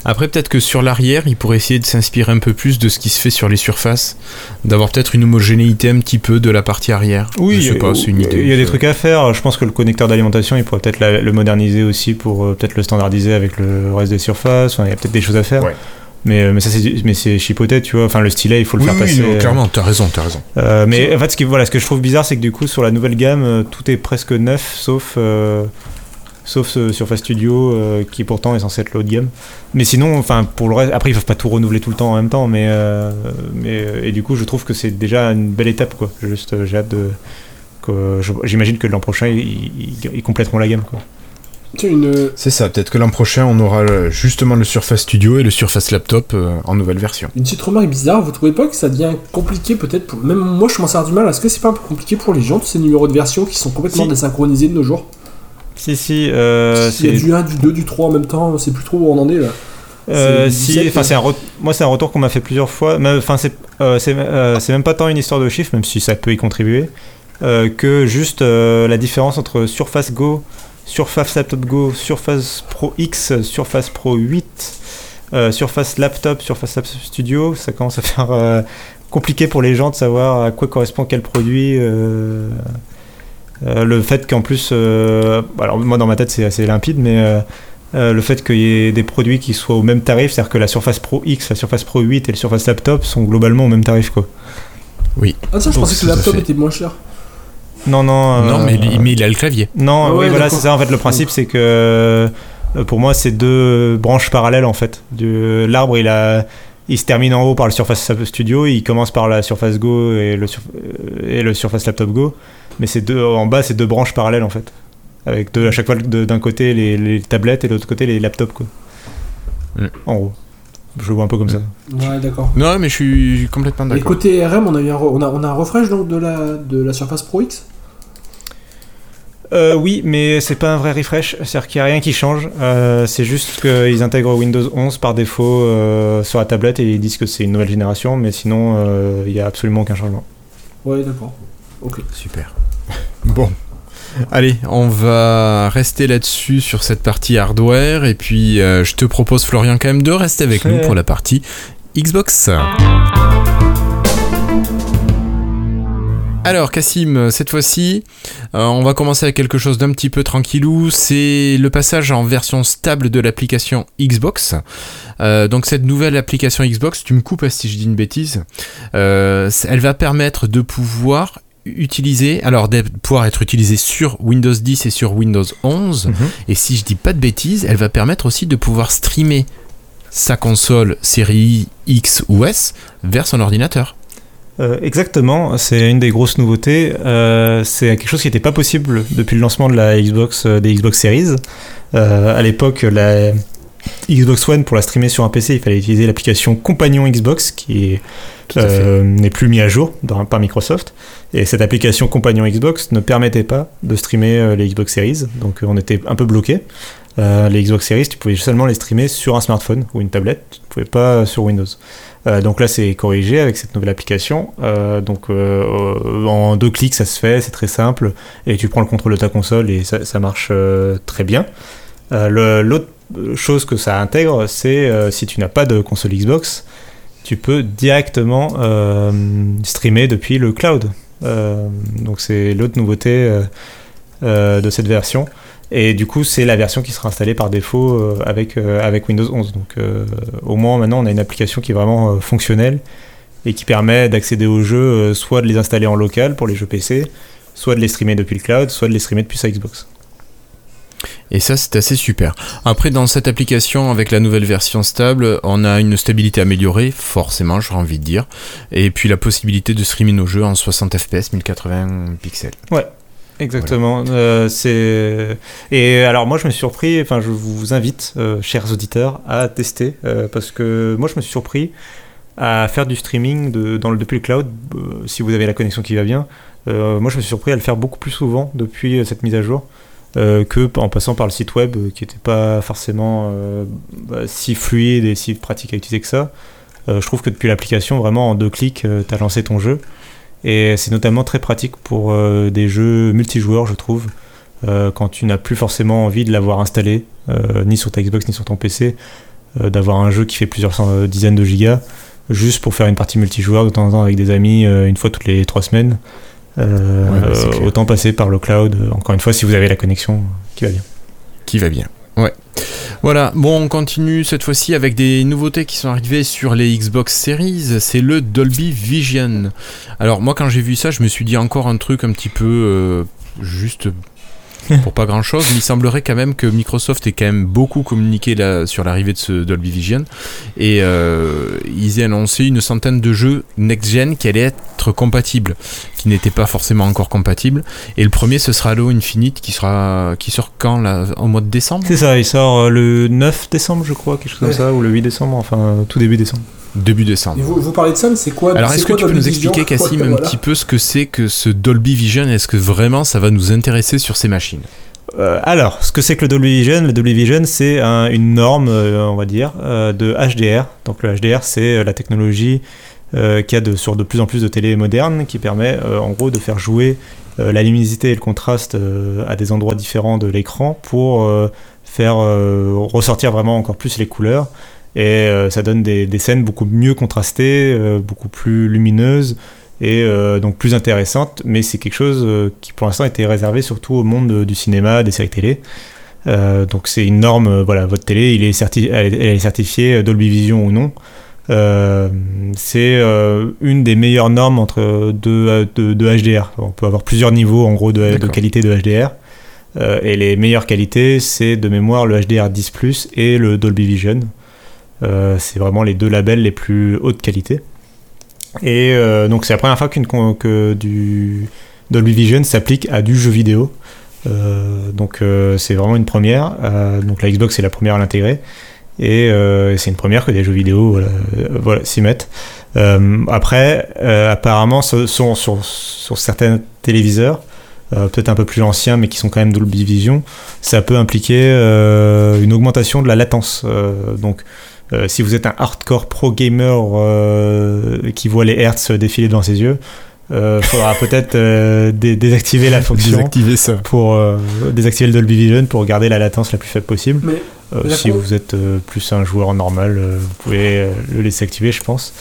Après, peut-être que sur l'arrière, il pourrait essayer de s'inspirer un peu plus de ce qui se fait sur les surfaces, d'avoir peut-être une homogénéité un petit peu de la partie arrière. Oui, je sais pas, c'est une idée. Il y a des trucs à faire. Je pense que le connecteur d'alimentation, il pourrait peut-être le moderniser aussi pour peut-être le standardiser avec le reste des surfaces. Enfin, il y a peut-être des choses à faire. Ouais. Mais, euh, mais ça, c'est mais c'est chipoté, tu vois. Enfin, le stylet, il faut le Oui, faire oui, passer. non, euh, clairement, t'as raison, t'as raison. Euh, mais en fait, ce, qui, voilà, ce que je trouve bizarre, c'est que du coup, sur la nouvelle gamme, tout est presque neuf, sauf, euh, sauf ce Surface Studio, euh, qui pourtant est censé être de gamme. Mais sinon, enfin, pour le reste, après, ils peuvent pas tout renouveler tout le temps en même temps, mais, mais et du coup, je trouve que c'est déjà une belle étape, quoi. Juste, j'ai hâte de. que- je- J'imagine que l'an prochain, ils, ils- ils compléteront la gamme, quoi. Une, C'est ça, peut-être que l'an prochain, on aura euh, justement le Surface Studio et le Surface Laptop euh, en nouvelle version. une petite remarque bizarre, vous trouvez pas que ça devient compliqué peut-être pour... Même moi je commence à avoir du mal, est-ce que c'est pas un peu compliqué pour les gens, tous ces numéros de version qui sont complètement Si. désynchronisés de nos jours? Si, si, euh, Il y a du 1, du 2, du 3 en même temps, c'est plus trop où on en est là. Euh, si, 17, enfin c'est un re- moi c'est un retour qu'on m'a fait plusieurs fois. Enfin c'est euh, c'est euh, même pas tant une histoire de chiffres, même si ça peut y contribuer, euh, que juste euh, la différence entre Surface Go, Surface Laptop Go, Surface Pro X, Surface Pro 8, euh, Surface Laptop, Surface Laptop Studio, ça commence à faire euh, compliqué pour les gens de savoir à quoi correspond quel produit. euh, euh, le fait qu'en plus, euh, alors moi dans ma tête c'est assez limpide, mais euh, euh, le fait qu'il y ait des produits qui soient au même tarif, c'est-à-dire que la Surface Pro X, la Surface Pro 8 et le Surface Laptop sont globalement au même tarif quoi. Ah tiens, je Donc, pensais que le laptop fait. était moins cher. Non non. Non, euh, mais, il- mais il a le clavier. Non, Ah oui ouais, voilà c'est ça en fait le principe c'est que euh, pour moi c'est deux branches parallèles en fait. Du- L'arbre il a il se termine en haut par le Surface Studio, il commence par la Surface Go et le, euh, et le Surface Laptop Go, mais c'est deux en bas c'est deux branches parallèles en fait. Avec deux, à chaque fois de- d'un côté les, les tablettes et de l'autre côté les laptops quoi. Mm. En haut. Je le vois un peu comme ça. Ouais, d'accord. Non, mais je suis complètement Et d'accord. côté RM, on a, eu un, re- on, a, on a un refresh donc de la, de la Surface Pro X? Euh, oui, mais c'est pas un vrai refresh, c'est-à-dire qu'il n'y a rien qui change. Euh, c'est juste qu'ils intègrent Windows 11 par défaut euh, sur la tablette et ils disent que c'est une nouvelle génération, mais sinon euh, il n'y a absolument aucun changement. Ouais, d'accord. Ok. Super. Bon. Allez, on va rester là-dessus sur cette partie hardware et puis euh, je te propose Florian quand même de rester avec nous pour la partie Xbox. Alors Cassim, cette fois-ci, euh, on va commencer avec quelque chose d'un petit peu tranquillou. C'est le passage en version stable de l'application Xbox. Euh, donc cette nouvelle application Xbox, tu me coupes si je dis une bêtise, euh, elle va permettre de pouvoir utiliser, alors de pouvoir être utilisée sur Windows 10 et sur Windows 11. Mhm. Et si je dis pas de bêtises, elle va permettre aussi de pouvoir streamer sa console série X ou S vers son ordinateur. Euh, exactement, c'est une des grosses nouveautés. Euh, c'est quelque chose qui n'était pas possible depuis le lancement de la Xbox, euh, des Xbox Series. À l'époque, la Xbox One, pour la streamer sur un PC, il fallait utiliser l'application Compagnon Xbox, qui euh, n'est plus mis à jour dans- par Microsoft. Et cette application Compagnon Xbox ne permettait pas de streamer euh, les Xbox Series, donc euh, on était un peu bloqué. Euh, les Xbox Series, tu pouvais seulement les streamer sur un smartphone ou une tablette, tu ne pouvais pas sur Windows. Euh, donc là, c'est corrigé avec cette nouvelle application. Euh, donc en deux clics, ça se fait, c'est très simple, et tu prends le contrôle de ta console et ça, ça marche très bien. L'autre chose que ça intègre, c'est euh, si tu n'as pas de console Xbox, tu peux directement euh, streamer depuis le cloud. Euh, donc c'est l'autre nouveauté euh, euh, de cette version. Et du coup, c'est la version qui sera installée par défaut euh, avec, euh, Windows 11. Donc euh, au moins maintenant, on a une application qui est vraiment euh, fonctionnelle et qui permet d'accéder aux jeux, euh, soit de les installer en local pour les jeux PC, soit de les streamer depuis le cloud, soit de les streamer depuis sa Xbox. Et ça, c'est assez super. Après, dans cette application, avec la nouvelle version stable, on a une stabilité améliorée, forcément, j'aurais envie de dire. Et puis la possibilité de streamer nos jeux en 60 fps, 1080 pixels. Exactement. Euh, c'est et alors moi je me suis surpris. Enfin, je vous invite, euh, chers auditeurs, à tester euh, parce que moi je me suis surpris à faire du streaming de, dans le, depuis le cloud. si vous avez la connexion qui va bien, moi je me suis surpris à le faire beaucoup plus souvent depuis cette mise à jour. Euh, que en passant par le site web euh, qui n'était pas forcément euh, bah, si fluide et si pratique à utiliser que ça. Je trouve que depuis l'application, vraiment en deux clics, tu as lancé ton jeu. Et c'est notamment très pratique pour des jeux multijoueurs, je trouve, quand tu n'as plus forcément envie de l'avoir installé, ni sur ta Xbox ni sur ton PC. d'avoir un jeu qui fait plusieurs dizaines de gigas juste pour faire une partie multijoueur de temps en temps avec des amis une fois toutes les trois semaines. Autant passer par le cloud, encore une fois, si vous avez la connexion qui va bien. Qui va bien, ouais. Voilà, bon, on continue cette fois-ci avec des nouveautés qui sont arrivées sur les Xbox Series. C'est le Dolby Vision. Alors, moi, quand j'ai vu ça, je me suis dit encore un truc un petit peu euh, juste pour pas grand chose, mais il semblerait quand même que Microsoft ait quand même beaucoup communiqué là, sur l'arrivée de ce Dolby Vision et euh, ils aient annoncé une centaine de jeux next-gen qui allaient être compatibles, qui n'étaient pas forcément encore compatibles. Et le premier, ce sera Halo Infinite qui, sera, qui sort quand là, Au mois de décembre? C'est ça, il sort euh, le 9 décembre, je crois, quelque chose comme ça, ou le 8 décembre, enfin tout début décembre. Début décembre. vous, vous, parlez de ça, mais c'est quoi Alors, est-ce que tu peux nous expliquer, Cassim, un petit peu ce que c'est que ce Dolby Vision Est-ce que vraiment ça va nous intéresser sur ces machines? Euh, alors, ce que c'est que le Dolby Vision Le Dolby Vision, c'est une norme, euh, on va dire, euh, de HDR. Donc le HDR, c'est la technologie qu'il y a de, sur de plus en plus de télé modernes qui permet, en gros, de faire jouer la luminosité et le contraste à des endroits différents de l'écran pour faire ressortir vraiment encore plus les couleurs et euh, ça donne des, scènes beaucoup mieux contrastées, euh, beaucoup plus lumineuses et euh, donc plus intéressantes, mais c'est quelque chose qui pour l'instant était réservé surtout au monde du cinéma, des séries télé. donc c'est une norme, voilà, votre télé, il est elle, est certifiée Dolby Vision ou non. c'est une des meilleures normes entre de, de, HDR. On peut avoir plusieurs niveaux en gros de, de qualité de HDR. et les meilleures qualités, c'est de mémoire le HDR 10 et le Dolby Vision. Euh, c'est vraiment les deux labels les plus haute qualité. Et euh, donc c'est la première fois qu'une, que du Dolby Vision s'applique à du jeu vidéo. Euh, donc c'est vraiment une première. donc la Xbox est la première à l'intégrer. Et c'est une première que des jeux vidéo voilà, s'y mettent. après, apparemment, sont sur, sur certains téléviseurs, peut-être un peu plus anciens, mais qui sont quand même Dolby Vision, ça peut impliquer une augmentation de la latence. donc euh, si vous êtes un hardcore pro gamer euh, qui voit les hertz défiler devant ses yeux, il euh, faudra peut-être désactiver la fonction désactiver ça. pour désactiver le Dolby Vision pour garder la latence la plus faible possible. Mais, si vous êtes plus un joueur normal, vous pouvez le laisser activer, je pense.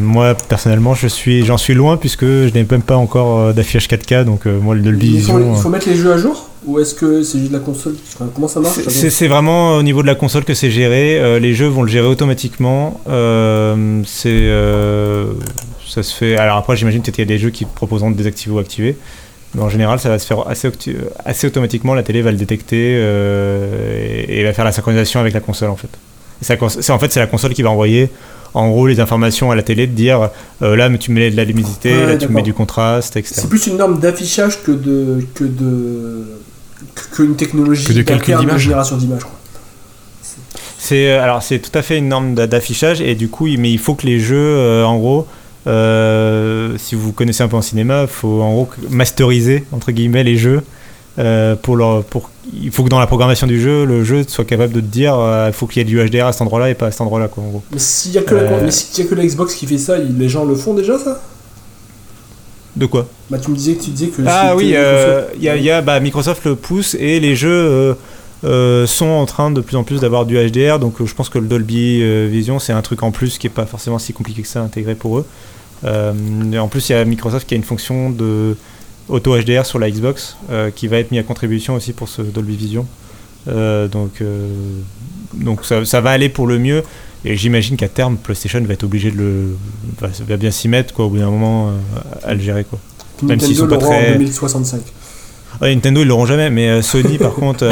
moi personnellement, je suis, j'en suis loin puisque je n'ai même pas encore d'affichage 4K, donc moi le Dolby Vision. Il faut mettre les jeux à jour? Ou est-ce que c'est juste la console Comment ça marche C'est vraiment au niveau de la console que c'est géré. Euh, les jeux vont le gérer automatiquement. Euh, c'est euh, ça se fait. Alors après, j'imagine peut-être qu'il y a des jeux qui proposeront de désactiver ou activer. Mais en général, ça va se faire assez, assez automatiquement. La télé va le détecter et, va faire la synchronisation avec la console en fait. C'est en fait c'est la console qui va envoyer en gros les informations à la télé de dire euh, là mais tu mets de la luminosité, là tu mets du contraste, etc. C'est plus une norme d'affichage que de que de qu'une technologie que de génération d'images. C'est euh, alors c'est tout à fait une norme d'affichage et du coup mais il faut que les jeux euh, en gros si vous connaissez un peu en cinéma, il faut en gros masteriser entre guillemets les jeux pour leur pour il faut que dans la programmation du jeu, le jeu soit capable de te dire il faut qu'il y ait du HDR à cet endroit-là et pas à cet endroit-là. Quoi, en gros. Mais s'il n'y a, que la Xbox qui fait ça, les gens le font déjà ça? De quoi Bah tu me disais que tu disais que... Ah oui, il euh, y a, y a bah, Microsoft le pousse et les jeux euh, euh, sont en train de plus en plus d'avoir du HDR, donc je pense que le Dolby Vision c'est un truc en plus qui est pas forcément si compliqué que ça à intégrer pour eux. en plus il y a Microsoft qui a une fonction de auto HDR sur la Xbox qui va être mis à contribution aussi pour ce Dolby Vision. Donc donc ça, ça, va aller pour le mieux. Et j'imagine qu'à terme, PlayStation va être obligé de le. Va, bien s'y mettre quoi, au bout d'un moment euh, à le gérer. Quoi. Même s'ils sont pas très. En 2065. Nintendo ils l'auront jamais, mais Sony par contre.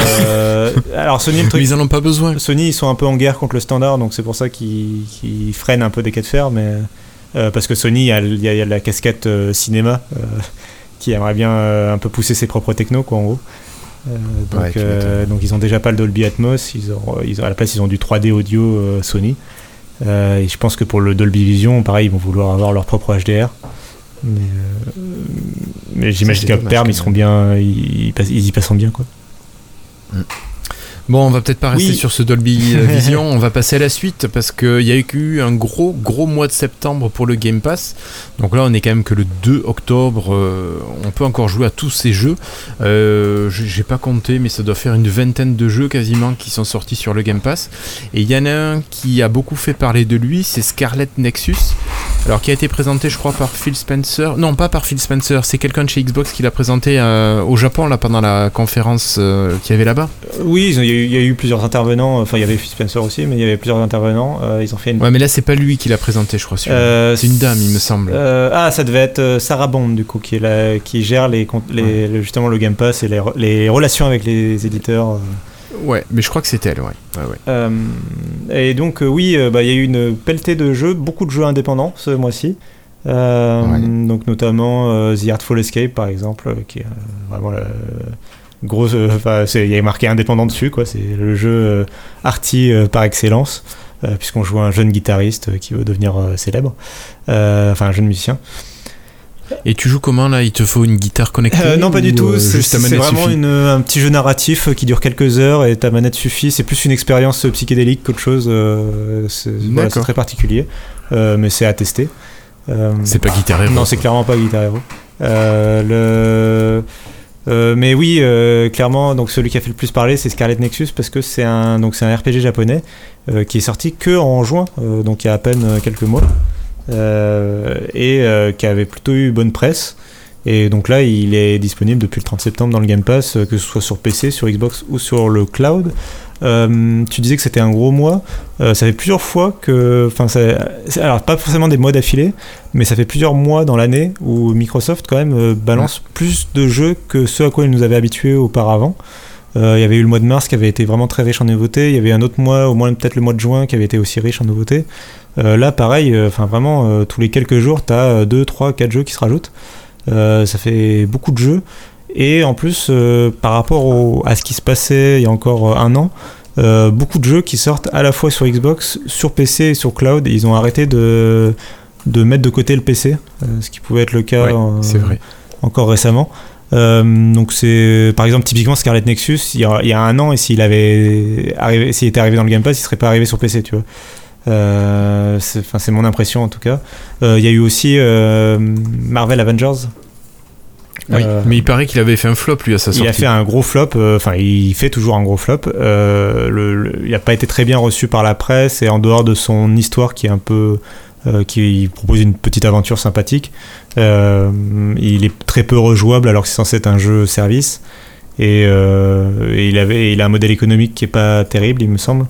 alors Sony le truc. ils en ont pas besoin. Sony ils sont un peu en guerre contre le standard, donc c'est pour ça qu'ils freinent un peu des cas de fer, mais parce que Sony il y, a la casquette cinéma qui aimerait bien euh, un peu pousser ses propres technos, quoi, en gros. Euh, donc, euh, donc, ils ont déjà pas le Dolby Atmos, ils ont, ils ont, à la place ils ont du 3D audio Sony. et je pense que pour le Dolby Vision, pareil, ils vont vouloir avoir leur propre HDR. Mais, mais j'imagine qu'à terme, ils seront bien, ils, y passeront bien, quoi. Mm. Bon, on va peut-être pas rester Oui. sur ce Dolby euh, Vision, on va passer à la suite parce qu'il y a eu un gros gros mois de septembre pour le Game Pass. Donc là, on est quand même que le 2 octobre, euh, on peut encore jouer à tous ces jeux. Euh, j'ai pas compté, mais ça doit faire une vingtaine de jeux quasiment qui sont sortis sur le Game Pass. Et il y en a un qui a beaucoup fait parler de lui, c'est Scarlet Nexus. Alors qui a été présenté, je crois, par Phil Spencer. Non, pas par Phil Spencer, c'est quelqu'un de chez Xbox qui l'a présenté euh, au Japon là pendant la conférence euh, qu'il y avait là-bas. Oui, ils ont- il y, a eu- il y a eu plusieurs intervenants. Enfin, il y avait Spencer aussi, mais il y avait plusieurs intervenants. Euh, ils ont fait une. Ouais, mais là, c'est pas lui qui l'a présenté, je crois. Euh, c'est une dame, il me semble. Euh, ah, ça devait être Sarah Bond, du coup, qui, est la- qui gère les, le- justement le Game Pass et les, re- les relations avec les éditeurs. Ouais, mais je crois que c'est elle, ouais. ouais, ouais. Et donc, oui, bah, il y a eu une pelletée de jeux, beaucoup de jeux indépendants ce mois-ci. Donc, notamment The Artful Escape, par exemple, qui est vraiment euh, il y a marqué indépendant dessus, quoi. C'est le jeu euh, arty euh, par excellence, puisqu'on joue un jeune guitariste qui veut devenir célèbre. Enfin, un jeune musicien. Et tu joues comment là? Il te faut une guitare connectée? Euh, non, pas du ou, tout. euh, C'est vraiment une- un petit jeu narratif qui dure quelques heures et ta manette suffit. C'est plus une expérience psychédélique qu'autre chose. c'est voilà, très particulier, Euh, mais c'est à tester. C'est pas Guitar Hero. non, c'est clairement pas Guitar Hero. Le... euh, mais oui, euh, clairement, donc celui qui a fait le plus parler, c'est Scarlet Nexus parce que c'est un donc c'est un RPG japonais euh, qui est sorti que en juin, donc il y a à peine quelques mois, et qui avait plutôt eu bonne presse. Et donc là, il est disponible depuis le 30 septembre dans le Game Pass, que ce soit sur PC, sur Xbox ou sur le cloud. Euh, tu disais que c'était un gros mois. Euh, ça fait plusieurs fois que, enfin, alors pas forcément des mois d'affilée, mais ça fait plusieurs mois dans l'année où Microsoft quand même euh, balance plus de jeux que ce à quoi il nous avait habitués auparavant. Il y avait eu le mois de mars qui avait été vraiment très riche en nouveautés. Il y avait un autre mois, au moins peut-être le mois de juin, qui avait été aussi riche en nouveautés. Là, pareil, enfin vraiment, tous les quelques jours, tu as 2, 3, 4 jeux qui se rajoutent. Ça fait beaucoup de jeux. Et en plus, euh, par rapport au- à ce qui se passait il y a encore euh, un an, euh, beaucoup de jeux qui sortent à la fois sur Xbox, sur PC et sur cloud. Ils ont arrêté de, de mettre de côté le PC, euh, ce qui pouvait être le cas Ouais, c'est vrai. encore récemment. Donc c'est par exemple typiquement Scarlet Nexus il y a, il y a un an et s'il avait arrivé s'il était arrivé dans le Game Pass il serait pas arrivé sur PC tu vois c'est mon impression en tout cas il y a eu aussi Marvel Avengers Oui, Euh, mais il paraît qu'il avait fait un flop lui à sa sortie. il a fait un gros flop, euh, enfin il fait toujours un gros flop. Euh, le- le- il n'a pas été très bien reçu par la presse et en dehors de son histoire qui est un peu, euh, qui propose une petite aventure sympathique, euh, il est très peu rejouable alors que c'est censé être un jeu service et, euh, et il avait, il a un modèle économique qui est pas terrible il me semble.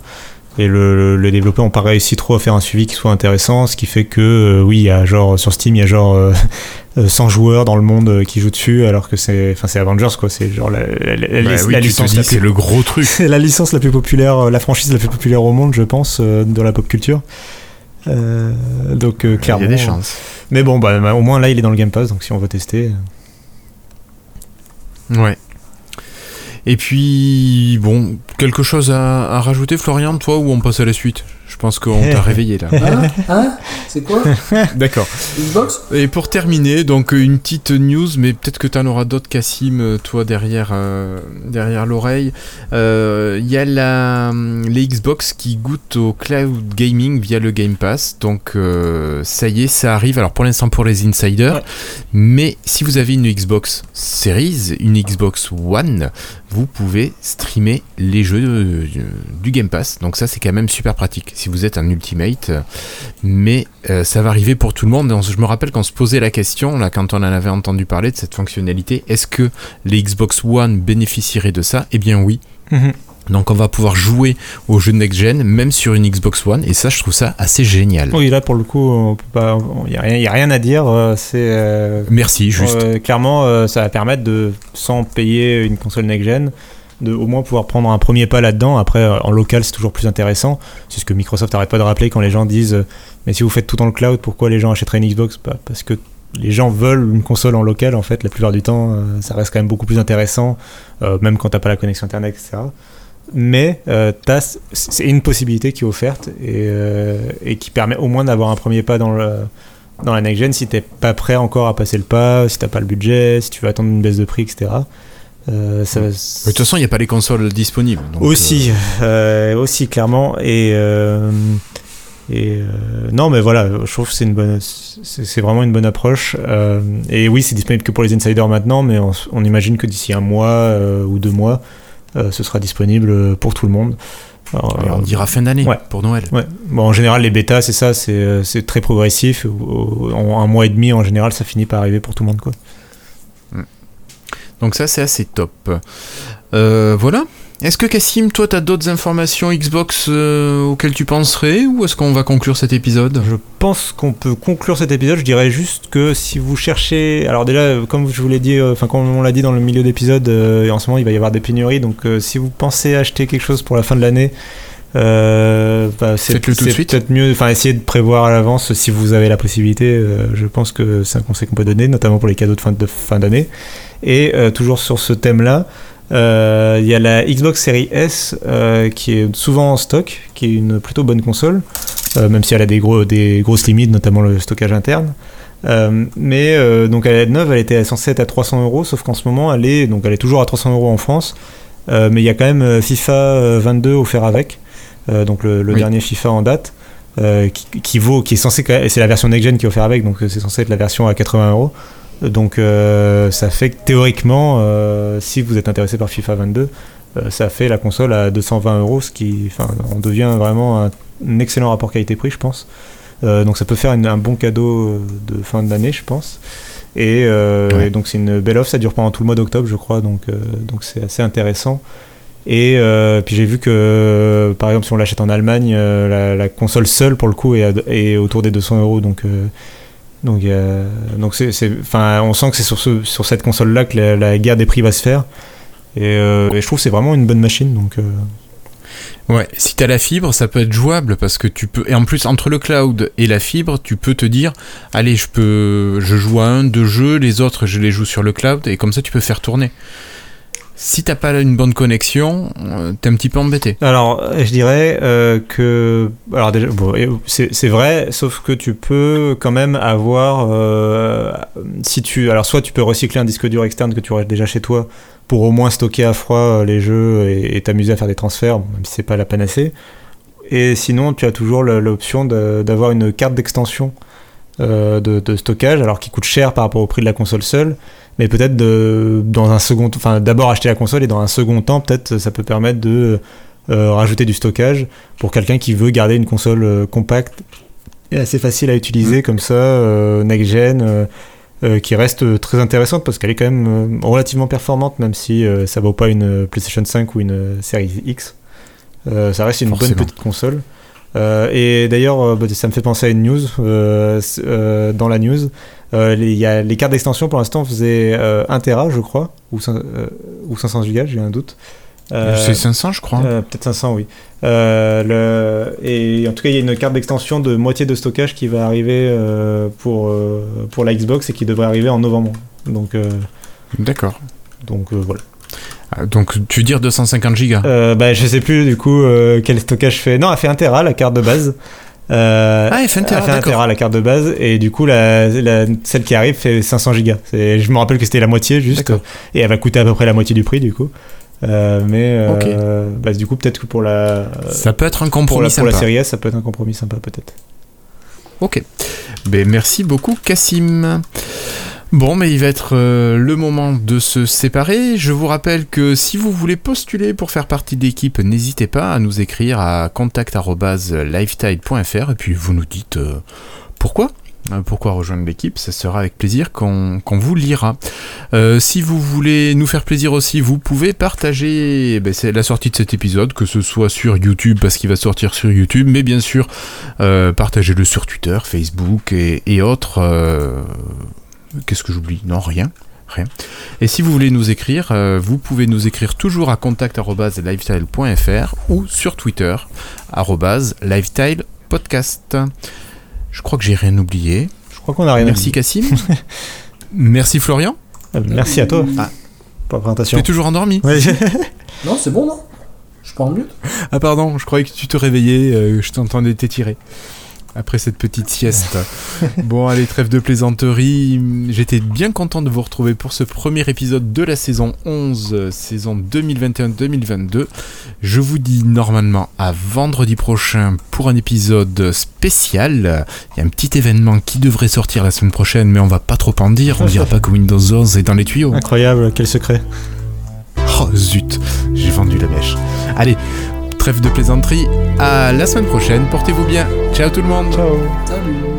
Et le, le, le développeur n'a pas réussi trop à faire un suivi qui soit intéressant, ce qui fait que, euh, oui, il y a genre, sur Steam, il y a genre euh, euh, 100 joueurs dans le monde euh, qui jouent dessus, alors que c'est enfin, c'est Avengers, quoi. C'est genre la, la- Bah oui, licence c'est plus- le gros truc. c'est la licence la plus populaire, euh, la franchise la plus populaire au monde, je pense, euh, dans la pop culture. Euh, donc, euh, Il y clairement. a des chances. Mais bon, bah, bah, au moins là, il est dans le Game Pass, donc si on veut tester. euh, Ouais. Et puis, bon, quelque chose à, à rajouter, Florian, toi, ou on passe à la suite? Je pense qu'on t'a réveillé là. Hein? Hein? C'est quoi? D'accord. Xbox? Et pour terminer, donc une petite news, mais peut-être que tu en auras d'autres, Cassim, euh, toi derrière, euh, derrière l'oreille. Euh, Il y a la, les Xbox qui goûtent au cloud gaming via le Game Pass. Donc euh, ça y est, ça arrive. Alors pour l'instant pour les insiders, Ouais. mais si vous avez une Xbox Series, une Xbox One, vous pouvez streamer les jeux euh, du Game Pass. Donc ça c'est quand même super pratique si vous êtes un Ultimate. Mais euh, ça va arriver pour tout le monde. Je me rappelle qu'on se posait la question, là, quand on en avait entendu parler de cette fonctionnalité, est-ce que les Xbox One bénéficieraient de ça? Eh bien oui. Donc on va pouvoir jouer aux jeux next-gen, même sur une Xbox One, et ça je trouve ça assez génial. Oui, là pour le coup, il n'y a, rien- y a rien à dire. euh, C'est euh, Merci, juste. euh, clairement, euh, ça va permettre de, sans payer une console next-gen, de au moins pouvoir prendre un premier pas là-dedans. Après, euh, en local, c'est toujours plus intéressant. C'est ce que Microsoft n'arrête pas de rappeler quand les gens disent euh, Mais si vous faites tout dans le cloud, pourquoi les gens achèteraient une Xbox? Bah, Parce que les gens veulent une console en local, en fait, la plupart du temps. euh, ça reste quand même beaucoup plus intéressant, même quand t'as pas la connexion Internet, etc. Mais euh, c'est une possibilité qui est offerte et, et qui permet au moins d'avoir un premier pas dans, le, dans la next-gen si t'es pas prêt encore à passer le pas, si t'as pas le budget, si tu veux attendre une baisse de prix, etc. Euh, ça va- Mais De toute façon, il n'y a pas les consoles disponibles. donc, aussi, euh, aussi clairement. Et, euh, et euh, non, mais voilà, je trouve que c'est une bonne, c'est c'est vraiment une bonne approche. Euh, et oui, c'est disponible que pour les insiders maintenant, mais on, on imagine que d'ici un mois euh, ou deux mois, euh, ce sera disponible pour tout le monde. Alors, euh, on euh, dira fin d'année ouais. pour Noël. Ouais. Bon, en général, les bêtas, c'est ça, c'est euh, très progressif. En un mois et demi, en général, ça finit par arriver pour tout le monde, quoi. Donc ça, c'est assez top. Euh, voilà. Est-ce que Cassim, toi, tu as d'autres informations Xbox euh, auxquelles tu penserais ou est-ce qu'on va conclure cet épisode? Je pense qu'on peut conclure cet épisode. Je dirais juste que si vous cherchez, alors déjà, comme je vous l'ai dit, euh, enfin comme on l'a dit dans le milieu d'épisode, euh, en ce moment il va y avoir des pénuries. Donc euh, si vous pensez acheter quelque chose pour la fin de l'année, euh, bah, c'est peut-être mieux. Enfin, essayez de prévoir à l'avance si vous avez la possibilité. euh, je pense que c'est un conseil qu'on peut donner, notamment pour les cadeaux de fin de fin d'année. Et euh, toujours sur ce thème-là. euh, Il y a la Xbox Series S euh, qui est souvent en stock, qui est une plutôt bonne console, euh, même si elle a des, gros, des grosses limites, notamment le stockage interne. Mais donc elle est neuve, elle était censée être à 300 euros, sauf qu'en ce moment elle est donc elle est toujours à 300 euros en France. Mais il y a quand même FIFA euh, 22 offert avec, donc le, le Oui. dernier FIFA en date, qui, qui vaut, qui est censé, c'est la version next gen qui est offert avec, donc c'est censé être la version à 80 euros. Donc euh, ça fait que théoriquement, euh, si vous êtes intéressé par FIFA 22, euh, ça fait la console à 220 euros, ce qui, enfin, on devient vraiment un, un excellent rapport qualité-prix, je pense. Euh, donc ça peut faire une- un bon cadeau de fin d'année, je pense. Et, euh, Ouais. et donc c'est une belle offre, ça dure pendant tout le mois d'octobre, je crois, donc euh, donc c'est assez intéressant. Et puis j'ai vu que, par exemple, si on l'achète en Allemagne, la, la console seule, pour le coup, est, à- est autour des 200 euros. Donc, donc, enfin, on sent que c'est sur, ce, sur cette console-là que la, guerre des prix va se faire. Et, euh, je trouve c'est vraiment une bonne machine. Donc, euh, Ouais, si t'as la fibre, ça peut être jouable parce que tu peux. Et en plus, entre le cloud et la fibre, tu peux te dire allez, je peux. Je joue à un, deux jeux, les autres, je les joue sur le cloud, et comme ça, tu peux faire tourner. Si t'as pas une bonne connexion, euh, t'es un petit peu embêté. Alors, je dirais euh, que. Alors, déjà, c'est vrai, sauf que tu peux quand même avoir. euh, si tu. Alors, soit tu peux recycler un disque dur externe que tu aurais déjà chez toi pour au moins stocker à froid euh, les jeux et t'amuser à faire des transferts, même si c'est pas la panacée. Et sinon, tu as toujours l'option d'avoir une carte d'extension euh, de, de stockage, alors qui coûte cher par rapport au prix de la console seule, mais peut-être dans un second, enfin d'abord acheter la console et dans un second temps, peut-être ça peut permettre de euh, rajouter du stockage pour quelqu'un qui veut garder une console euh, compacte et assez facile à utiliser comme ça, euh, next gen. qui reste très intéressante parce qu'elle est quand même relativement performante même si ça vaut pas une PlayStation 5 ou une Series X. Ça reste une Forcément. bonne petite console. Euh, et d'ailleurs, euh, bah, ça me fait penser à une news. euh, dans la news, euh, les, il y a, les cartes d'extension pour l'instant faisaient euh, 1 Tera, je crois, ou, euh, ou 500 Go, j'ai un doute. Euh, C'est 500, je crois. euh, Peut-être 500, oui. Le... Et en tout cas, il y a une carte d'extension de moitié de stockage qui va arriver pour, pour la Xbox et qui devrait arriver en novembre. Donc, D'accord. donc voilà. Ah, Donc, tu veux dire 250 gigas? Euh, bah, je sais plus du coup euh, quel stockage fait. Non, elle fait 1 Tera la carte de base. Euh, Ah, elle fait 1 Tera, elle fait 1 d'accord. Tera la carte de base et du coup la, la- celle qui arrive fait 500 gigas. Je me rappelle que c'était la moitié juste et elle va coûter à peu près la moitié du prix du coup. Euh, mais euh, bah, du coup peut-être que pour la Ça peut être un pour compromis pour la sympa. série S ça peut être un compromis sympa peut-être. Ok. Ben, merci beaucoup, Cassim. Bon, mais il va être euh, le moment de se séparer. Je vous rappelle que si vous voulez postuler pour faire partie de l'équipe, n'hésitez pas à nous écrire à contact.lifetide.fr et puis vous nous dites euh, pourquoi. euh, Pourquoi rejoindre l'équipe Ça sera avec plaisir qu'on vous lira. Si vous voulez nous faire plaisir aussi, vous pouvez partager eh ben, la sortie de cet épisode, que ce soit sur YouTube parce qu'il va sortir sur YouTube, mais bien sûr partagez-le sur Twitter, Facebook et, autres. Qu'est-ce que j'oublie? Non, rien. Rien. Et si vous voulez nous écrire, euh, vous pouvez nous écrire toujours à contact.lifestyle.fr ou sur Twitter, arrobase lifestylepodcast. Je crois que j'ai rien oublié. Je crois qu'on a rien Merci. Cassim. Merci Florian. Euh, Merci à toi Ah. pour la Tu es toujours endormi Ouais, Non, c'est bon, non? Je suis pas en mute Ah pardon, je croyais que tu te réveillais, euh, je t'entendais t'étirer. Après cette petite sieste. bon, allez, trêve de plaisanterie. J'étais bien content de vous retrouver pour ce premier épisode de la saison 11, saison 2021-2022. Je vous dis normalement à vendredi prochain pour un épisode spécial. Il y a un petit événement qui devrait sortir la semaine prochaine, mais on va pas trop en dire. On dira pas que Windows 11 est dans les tuyaux. Incroyable, quel secret. Oh zut, j'ai vendu la mèche. Allez, trêve de plaisanterie. À la semaine prochaine. Portez-vous bien. Ciao tout le monde. Ciao. Salut